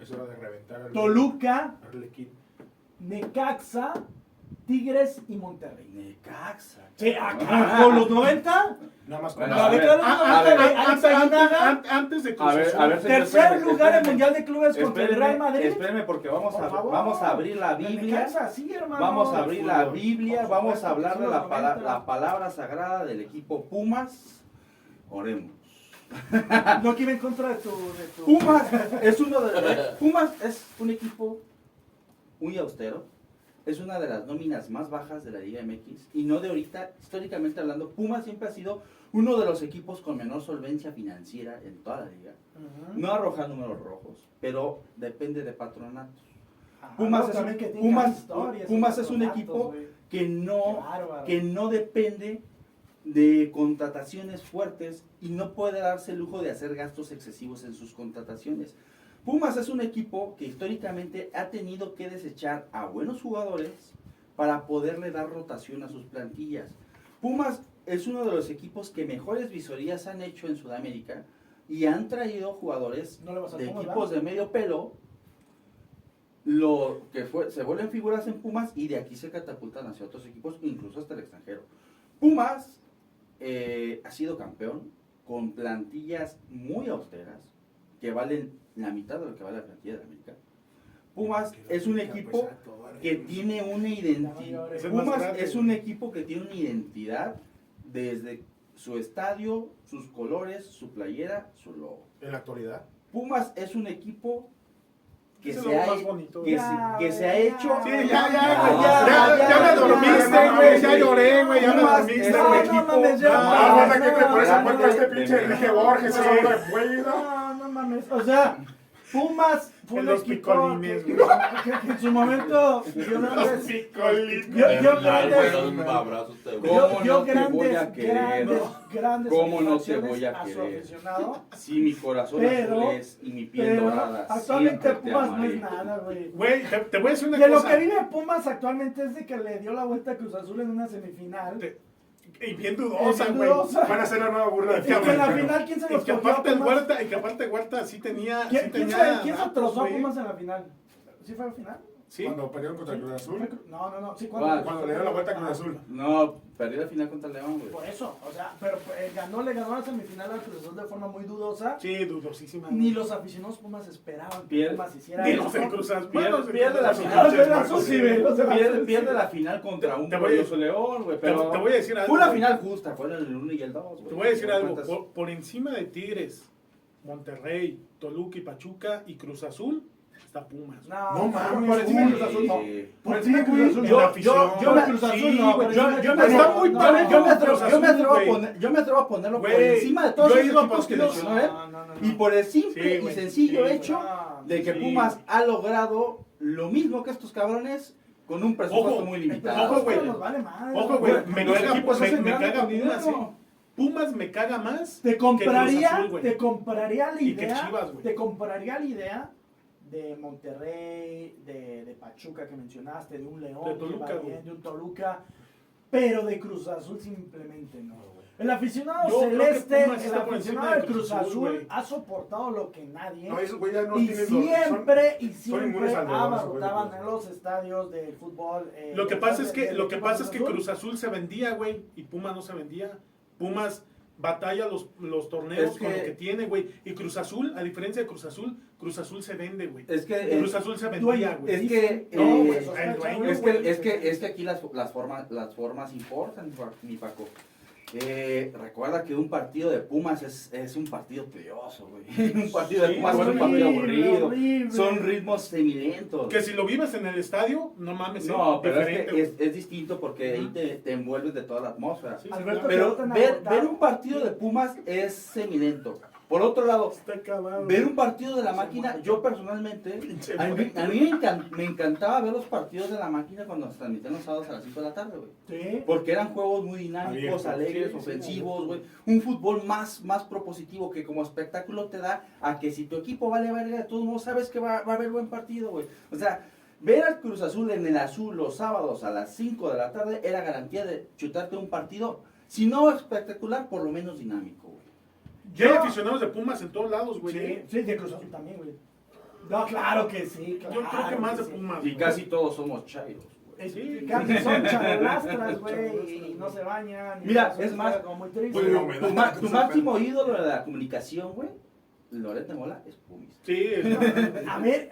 Es hora de reventar al Toluca, Arlequín. Necaxa Tigres y Monterrey. Necaxa. Sí, acá, con los 90. Nada más con La década de los a- a 90, ver, de Alex Antes, de A ver, Azul. a ver, señor, Tercer espéreme, lugar en. Mundial de Clubes contra el Real Madrid. espéreme porque vamos Por a, favor. vamos a abrir la Biblia. Necaxa, sí, hermano. Vamos a abrir la. Biblia, vamos a hablar de la, pala- 90. la palabra sagrada del equipo Pumas. Oremos. No quiero en contra de tu. De tu Pumas es uno de Pumas es un equipo muy austero. Es una de las nóminas más bajas de la Liga MX y no de ahorita, históricamente hablando, Pumas siempre ha sido uno de los equipos con menor solvencia financiera en toda la liga. No arroja números rojos, pero depende de patronatos. Pumas es- que tenga Pumas- Pumas es un equipo. Que no, que no depende de contrataciones fuertes y no puede darse el lujo de hacer gastos excesivos en sus contrataciones. Pumas es un equipo que históricamente ha tenido que desechar a buenos jugadores para poderle dar rotación a sus plantillas. Pumas es uno de los equipos que mejores visorías han hecho en Sudamérica y han traído jugadores No de equipos ¿verdad? de medio pelo lo que fue, se vuelven figuras en Pumas y de aquí se catapultan hacia otros equipos, incluso hasta el extranjero. Pumas eh, ha sido campeón con plantillas muy austeras que valen la mitad de lo que vale la plantilla de América. Pumas es un equipo que tiene una identidad. Pumas es un equipo que tiene una identidad desde su estadio, sus colores, su playera, su logo. En la actualidad. Pumas es un equipo que Ese es se ha, que, Ya, se, que se ha hecho. ya. Sí, ya, ya, güey, ya, ya, ya, ya me dormiste, güey, ya, lloré, güey, ya me dormiste, güey. no equipo mames, ya. No, Ah, falta que no, te por eso no, encuentra no, este pinche Enrique Borges, ese hombre güey, ¿no? No, no mames. O sea, Pumas fue un los equipo picolines, que, güey. que- que en su momento dio grandes, Picolín. Yo- yo Bernal, grandes- güey, un abrazo a usted, güey. ¿Cómo dio, no dio te grandes, voy a querer? grandes, grandes ¿Cómo no te satisfacciones voy a su querer? aficionado. Sí, mi corazón Pero- azul es y mi piel Pero dorada. actualmente siempre te Pumas no amaré. es nada, güey. Güey, te, te voy a decir una De lo cosa. que vive Pumas actualmente es de que le dio la vuelta a Cruz Azul en una semifinal. Te- Y bien dudosa, güey. Van a hacer la nueva burla de Y que en la final, ¿quién se Y los que cogió a aparte el? Huerta, y que aparte Huerta sí tenía, ¿Quién, sí quién tenía se, quién se trozó a. Pumas en la final? ¿Sí fue a la final? Sí. Cuando pelearon contra el Cruz Azul. No, no, no. Sí, ¿Cuál? Cuando le dieron la vuelta a Cruz Azul. No, perdió la final contra León, güey. Por eso, o sea, pero eh, ganó, le ganó la semifinal al Cruz Azul de forma muy dudosa. Sí, dudosísima. Ni los aficionados Pumas esperaban que Pumas hiciera Ni eso. los de Cruz Azul. Pierde- la final. Pierde, Azul sí. pierde la final contra un glorioso León, güey. Te, Pero te voy a decir algo. fue una final justa, fue el 1 y el 2, güey. Te voy a decir ¿Te algo. por encima de Tigres, Monterrey, Toluca y Pachuca y Cruz Azul, está Pumas. No, No mames, por encima. Cruz Azul no. Eh, Por encima Cruz Azul yo- yo- Cruz Azul Sí, no, güey, por yo, yo, me- Azul está no. muy No, Yo me, parejo yo me Cruz atrevo, yo me Azul, atrevo a güey. poner, yo me atrevo a ponerlo por encima de todos los equipos que mencionó él. No, no, no, no. Y por el simple Sí, y sencillo hecho No, de que sí. Pumas ha logrado lo mismo que estos cabrones con un presupuesto Ojo, muy limitado. Ojo, güey. vale Ojo, güey. Me caga, me, me Pumas. Pumas me caga más. Te que compraría, Azul, güey. te compraría la Y que idea, Chivas, güey. te compraría la idea de Monterrey, de, de Pachuca que mencionaste, de un León, De Toluca, bien, un Toluca, pero de Cruz Azul simplemente no. güey. El aficionado celeste, el aficionado de Cruz Cruz Azul, güey. ha soportado lo que nadie. No, esos güey ya no y tienen los- son- siempre, y siempre abarrotaban güeyes. en los estadios del fútbol. eh, Lo que pasa es que, lo que, pasa es que. Cruz Azul se vendía, güey, y Pumas no se vendía. Pumas batalla los, los torneos Es con lo que- tiene, güey. Y Cruz Azul, a diferencia de Cruz Azul, Cruz Azul se vende, güey. Es que Cruz es, Azul se vendía, güey. es que No, eh, güey, es que es que es que aquí las, las formas las formas importan, mi Paco. Eh, recuerda que un partido de Pumas es, es un partido tedioso, güey. un partido de Pumas es un partido aburrido. horrible. Son ritmos semilentos. Que si lo vives en el estadio, no mames, No, eh, pero es que es, distinto porque ahí te, te envuelves de toda la atmósfera. Sí, Alberto, Pero ver, ver un partido de Pumas es semilento. Por otro lado, ver un partido de la máquina, yo personalmente, a mí, muerto. a mí me, me encantaba ver los partidos de la máquina cuando se transmitían los sábados a las 5 de la tarde, güey. Porque eran juegos muy dinámicos, alegres, ofensivos, güey. Un fútbol más, más propositivo que como espectáculo te da a que si tu equipo vale verga, de todos modos sabes que va, va a haber buen partido, güey. O sea, ver al Cruz Azul en el azul los sábados a las 5 de la tarde era garantía de chutarte un partido, si no espectacular, por lo menos dinámico. Ya hay aficionados de Pumas en todos lados, güey. Sí, eh. sí, de Cruz Azul también, güey. No, claro que sí. Yo creo que claro más de sí. Pumas. Y güey. casi todos somos chairos, güey. Es- Sí. que son charolastras, güey, y no se bañan. Mira, es más, como muy triste. Pues no, Tu, ma- máximo ídolo de la comunicación, güey, Loret de Mola, es Pumis. Sí, A ver,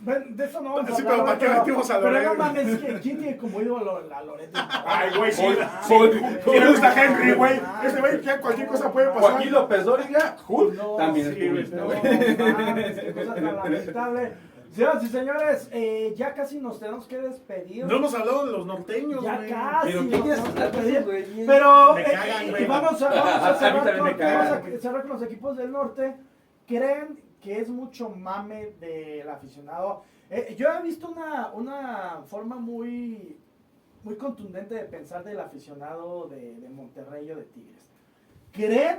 de eso no vamos a Sí, hablar, pero ¿para qué pero- metimos a Pero Loret? no mames, ¿quién quién tiene como ídolo a Loret? Ay, güey, sí. Sí. güey. Sí me gusta Henry, güey. Ese güey, ya cualquier cosa puede pasar. Joaquín López Dóriga, Hulk, No, también es sí, pumista, No, güey. qué cosa tan lamentable. Señoras y señores, eh, ya casi nos tenemos que despedir. no hemos hablado de los norteños, ya güey. casi. Pero ¿qué quieres que despedir. güey? Pero Me eh, cagan, eh, güey. y vamos a, vamos a A me cagan. vamos a cerrar con los equipos del norte. ¿Creen que es mucho mame del aficionado? Eh, yo he visto una, una forma muy, muy contundente de pensar del aficionado de, de Monterrey o de Tigres. ¿Creen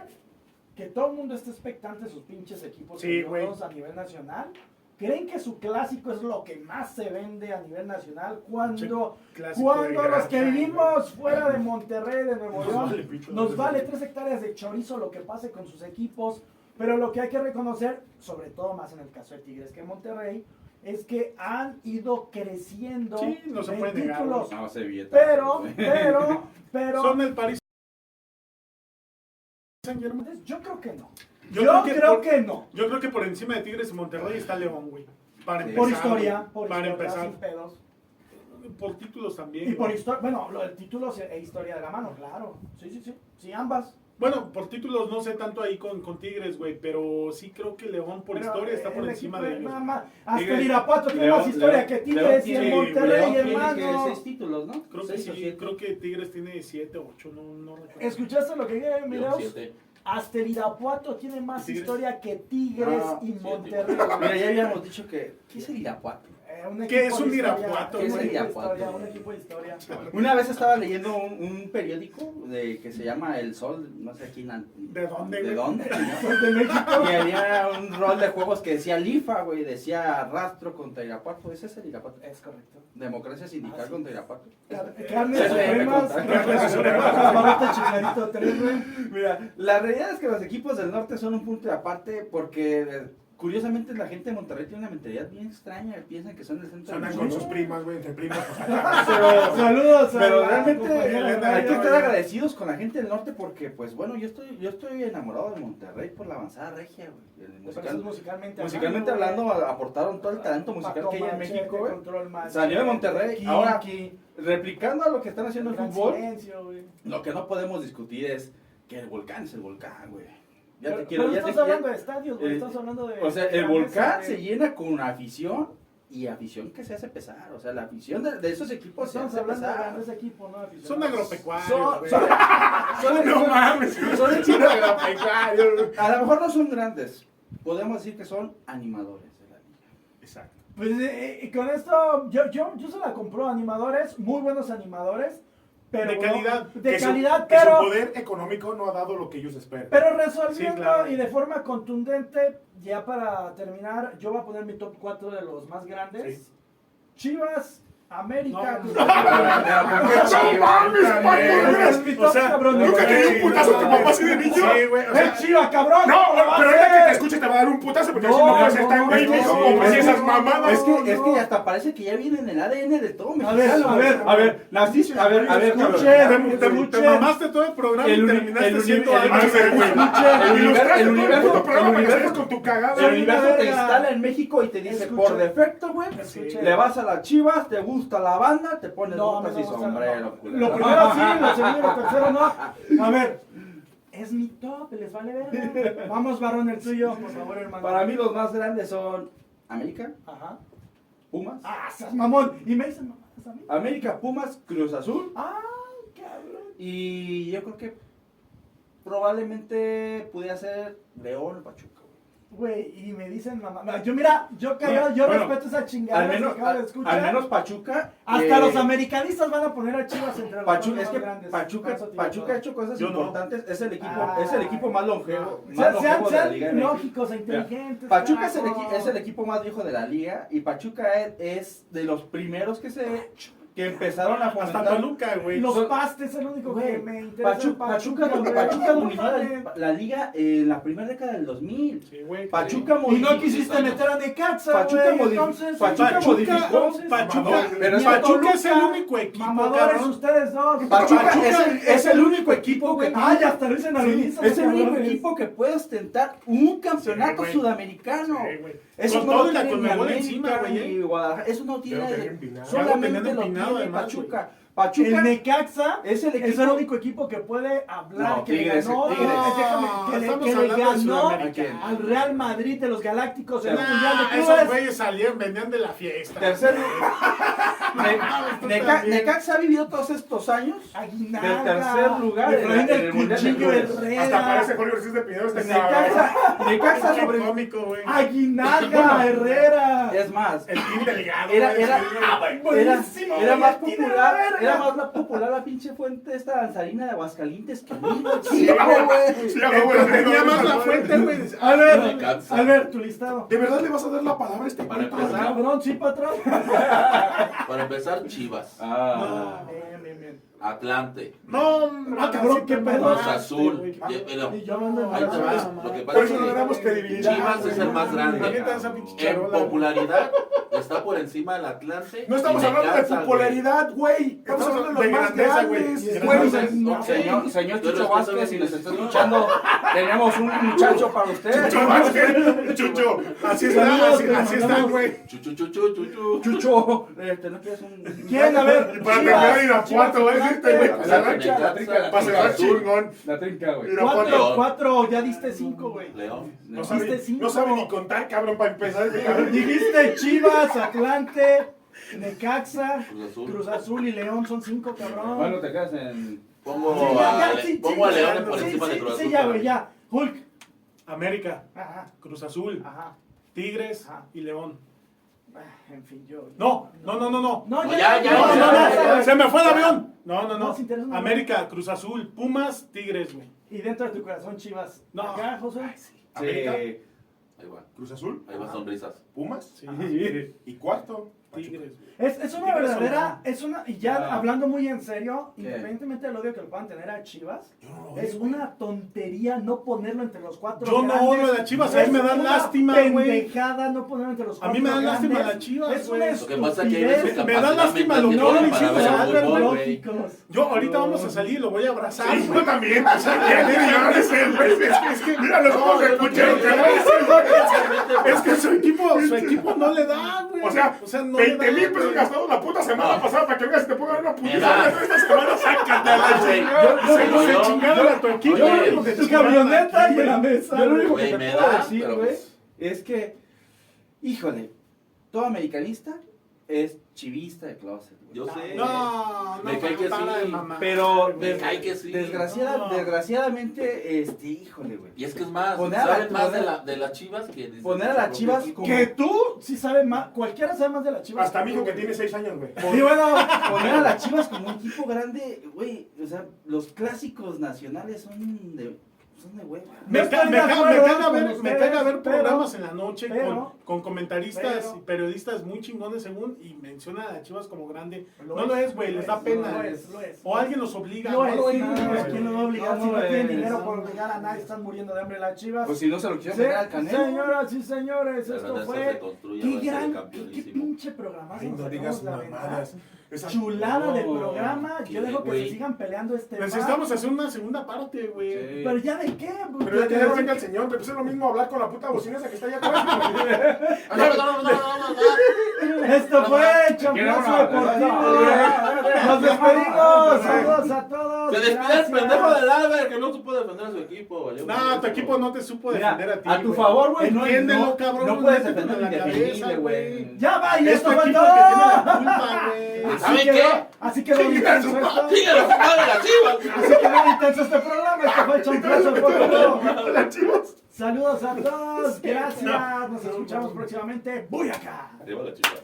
que todo el mundo está expectante de sus pinches equipos Sí, a nivel nacional? ¿Creen que su clásico es lo que más se vende a nivel nacional? Cuando cuando los que vivimos fuera de Monterrey, de Nuevo Nos León, nos vale. tres hectáreas de chorizo lo que pase con sus equipos, pero lo que hay que reconocer, sobre todo más en el caso de Tigres que Monterrey, es que han ido creciendo Sí, no se puede negar, títulos, No, se billeta, pero, pero, pero, Son el París yo creo que no. Yo Yo, creo que creo por- que no. Yo creo que por encima de Tigres y Monterrey está León, güey. Para empezar. Por historia, por para historia, empezar. sin pedos. Por títulos también. Y por güey. historia, bueno, lo del título e historia de la mano, claro. Sí, sí, sí. Sí, ambas. Bueno, por títulos no sé tanto ahí con, con Tigres, güey, pero sí creo que León por Pero, historia eh, está por el encima equipo de ellos. más- Hasta el Irapuato tiene León- más historia León- que Tigres y tiene- el Monterrey, León tiene hermano. que seis títulos, ¿no? Creo que Seis o sí, siete. creo que Tigres tiene 7, 8, no, no recuerdo. ¿Escuchaste lo que dije en León videos? siete. Hasta el Irapuato tiene más Tigres. historia que Tigres Ah, y siete. Monterrey. Mira, ya habíamos dicho que. ¿Qué es el Irapuato? Eh, un ¿Qué equipo es un Irapuato, historia, Un equipo de historia. Una vez estaba leyendo un, un periódico de, que se llama El Sol, no sé quién. ¿De dónde, ¿De dónde? De México. Y había un rol de juegos que decía Lifa, güey, decía rastro contra Irapuato. Ese es el Irapuato. Es correcto. Democracia sindical Ah, sí. contra Irapuato. Car- Carnes supremas. Mira, la realidad es que los equipos del norte son un punto de aparte porque curiosamente la gente de Monterrey tiene una mentalidad bien extraña. Piensan que son el centro del Andan con sus primas, güey, entre primas. Pero, Saludos pero realmente de hay que estar agradecidos con la gente del norte porque, pues bueno, yo estoy, yo estoy enamorado de Monterrey por la avanzada regia, güey. El ¿Te musical- musicalmente musicalmente güey? hablando, aportaron todo el talento musical que hay en México, güey. Salió de Monterrey, Kinky, ahora replicando a lo que están haciendo el fútbol. Silencio. Lo que no podemos discutir es que el volcán es el volcán, güey. Ya Pero, te quiero, pero ya estás te hablando quiero. de estadios, güey. Eh, Estás hablando de. O sea, el volcán se llena con afición y afición que se hace pesar. O sea, la afición de, de esos equipos se Estamos hace hablando de pesar. grandes equipos, ¿no? Son agropecuarios, Son, son, son- No mames. son equipos agropecuarios. A lo mejor no son grandes. Podemos decir que son animadores de la liga. Exacto. Pues eh, y con esto, yo, yo, yo se la compro animadores, muy buenos animadores. Pero, De calidad. De Que su- calidad, que pero. su poder económico no ha dado lo que ellos esperan. Pero resolviendo Sí, claro. y de forma contundente, ya para terminar, yo voy a poner mi top 4 de los más grandes. Sí. Chivas, América. No, no. No. No, ¿cómo lo va a pero ahorita que te escuche te va a dar un putazo porque No, si no puedes no, tan güey, es sí, como si esas mamadas. Es que, no, es no. que hasta parece que ya viene en el ADN de todo A ver, mexicano. a ver, a ver, naciste, a ver, a ver, cabrón. Escuchen, te, mamaste todo el programa El y terminaste siendo el universo- con tu cagada. El universo te instala en México y te dice, por defecto, güey, le vas a las chivas, te gusta la banda, te pones No, a botas no y sombrero. no. Lo primero sí, lo segundo, lo tercero no. A ver, es mi top, les vale ver. Vamos, varón, el tuyo, por favor, hermano. Para mí los más grandes son América, Ajá. Pumas. Ah, seas mamón. Y me dicen mamadas a mí. América, Pumas, Cruz Azul. Ah, cabrón. Y yo creo que probablemente pudiera ser León o Pachuca. Güey. Y me dicen mamá. No, Yo, mira, yo cagado, yo Bueno, respeto esa chingada Al menos, que acabo de al, escuchar. al menos Pachuca. Hasta eh, los americanistas van a poner a Chivas entre los Pachuca, es que grandes. Pachuca, Pachuca ha hecho cosas Yo no. importantes. Es el equipo, Ah. es el equipo más longevo. más Sean, sean, longevo de la sean Liga MX. lógicos e inteligentes. Pachuca es el, es equipo más viejo de la liga y Pachuca es, es de los primeros que se que empezaron a Hasta fomentar. Toluca, güey. Los pastes es el único que Güey, me interesa. Pachu- Pachuca, güey. Pachuca No dominó la, la liga en la primera década del 2000. Sí, güey. Pachuca Y no modificó. quisiste meter a Necaxa, Pachuca güey, modificó- entonces. Pachuca Pachuca, modificó. Pachuca, Pero es Pachuca es el Toluca, único equipo, Mamadores cabrón. ustedes dos. Pachuca, Pachuca es, el, es el único equipo que Ah, ya hasta lo dicen al Sí, inicio, es el único equipo que puede ostentar un campeonato Sí, sudamericano. Sí. Eso Con no tiene América encima, güey, ¿eh? Eso no tiene. Ya lo Solamente tiene además, Pachuca. El Pachuca Necaxa es el es el único equipo que puede hablar No, que le ganó, Tigres. no, déjame, que le, Estamos que le hablando de ganó Sudamericana. al Real Madrid de los Galácticos en el Nah, Mundial de esos güeyes salían, venían de la fiesta. Tercer Neca-. Necaxa ha vivido todos estos años Aguinaga, del tercer lugar Efraín la- en el de Cuchillo Hasta parece Jorge Ortiz de Pinedo este. Necaxa, Necaxa sobre cómico. Aguinaga, Herrera. es más El Team Delgado. era era sí, era, buenísimo, era más popular era más la popular la pinche fuente esta danzarina de Aguascalientes que mismo Sí, güey. Tenía más de la fuente, güey. A ver, a ver, tu listado. ¿De verdad le vas a dar la palabra a este Para. Cabrón, sí, patrón. Para empezar, Chivas, ah Bien, bien, bien. Atlante, No, hombre, Ah, cabrón, qué pedo. Cruz mamaste, Azul. Y- pero, Y yo ahí te. Lo que Por pasa eso no le es damos que credibilidad. Chivas es el más grande. ¿Para qué te das esa pinche En popularidad está por encima del Atlante. No estamos hablando de popularidad, güey. Estamos hablando de los grandeza, güey. no, Señor, señor Chucho Vázquez, si dice. está escuchando, tenemos un muchacho para usted. Chucho, Vázquez, Chucho, así está, así, está, güey. Chuchu, chuchu, chuchu. Chucho, este, ¿no quieres un...? ¿Quién? A ver. Para terminar Irapuato, güey, Este, güey. Atlante. La rancha, trinca, la trinca, la Para trinca. cerrar chingón. La trinca, güey. Cuatro, cuatro, ya diste cinco, güey. León. No Diste sabe, cinco. no sabe ni contar, cabrón, para empezar. Dijiste Chivas, Atlante, Necaxa, Cruz Azul. Y León son cinco, cabrón. Bueno, te quedas en... Pongo Sí, ya, a, ya, sí, pongo a sí, León sí, por sí, encima sí, de Cruz Sí, Azul. ya, para güey, ya. Hulk. América, Ajá, Cruz Azul, ajá. Tigres Ajá. y León. Ah, En fin, yo. No, no, no, no, no. No, No, ya, ya, ya, No, no, se me fue el avión. No, no, No, América, Cruz Azul, Pumas, Tigres, güey. Y dentro de tu corazón, Chivas. No. Acá, José. América, Sí. Ahí va. Cruz Azul, Ahí va sonrisas. Pumas Sí, y cuarto. Tigres. Es, es una Tigres verdadera, es una, y ya Ah. hablando muy en serio, ¿Qué? independientemente del odio que le puedan tener a Chivas, no es una tontería no ponerlo entre los cuatro Yo no grandes. odio a las Chivas, a mí me dan una lástima, güey. pendejada no ponerlo entre los A cuatro mí me dan lástima grandes. las Chivas, Es una Lo que pasa que. Me da lástima lo que no, lógicos. Yo ahorita vamos a salir, lo voy a abrazar. Sí, yo también. O sea. Es que, mira los ojos de puchero que trae. Es que su equipo, su equipo no le da, güey. O sea, no 20 le mil pesos gastados la puta semana No. pasada para que vengas y te pongan una putiza. Esta semana sácate a la Ah, chingada. Yo- lo único que Tu te camioneta y en la mesa. Yo lo único que me te puedo decir, güey, pues- es que, híjole, todo americanista es chivista de closet. güey. Yo sé. No, no, Me cae que sí. Pero. Me cae que sí. desgraciada- No. desgraciadamente, este, híjole, güey. Y es que es más, Poner a saben la- más de, la, de las chivas que de poner a las Chivas como- Que tú sí sabes más, cualquiera sabe más de la Chivas. Hasta mi hijo que tiene 6 años, güey. Y bueno, Poner a las Chivas como un equipo grande, güey, o sea, los clásicos nacionales son de. Me, ca- me ca- caga ver, me ustedes, caga ver pero- programas en la noche pero- con, con comentaristas pero- y periodistas muy chingones según y mencionan a las Chivas como grande. Lo no es, lo es, güey, les es, da lo pena. es, lo es. O alguien los obliga. No No es, lo es, no, güey. ¿quién lo va a obligar? No, si no no tienen dinero por obligar a nadie, están muriendo de hambre las Chivas. Pues si no se lo quisieron Sí, poner al Canelo. señoras y señores, esto fue. Qué gran, qué, pinche programa. Ay, no digas mamadas. Esa- Chulada de No, programa. Yo dejo que güey. se sigan peleando este Necesitamos hacer una segunda parte, güey. Sí. Pero ya de qué, pues, Pero ya que ya venga el señor, me puse lo mismo hablar con la puta bocina esa que está allá atrás. No, no, no, no, no, no, no. Esto fue Champlazo no, no, Deportivo. No, Nos despedimos. Saludos a todos. Se despide el pendejo del Albert que no supo defender a su equipo. No, tu equipo no te supo defender a ti. a tu favor, güey, no, Entiéndelo, no, cabrón. no puedes defender en lo la cabeza, güey. Ya va, y Es esto equipo todo. el ¿Saben qué? Así quedó intenso esto. ¡Sigue la madre las chivas! Así quedó intenso este programa. Esto fue Champlazo Deportivo. Las chivas. Saludos a todos. Gracias. Nos escuchamos próximamente. Voy acá. Arriba las chivas.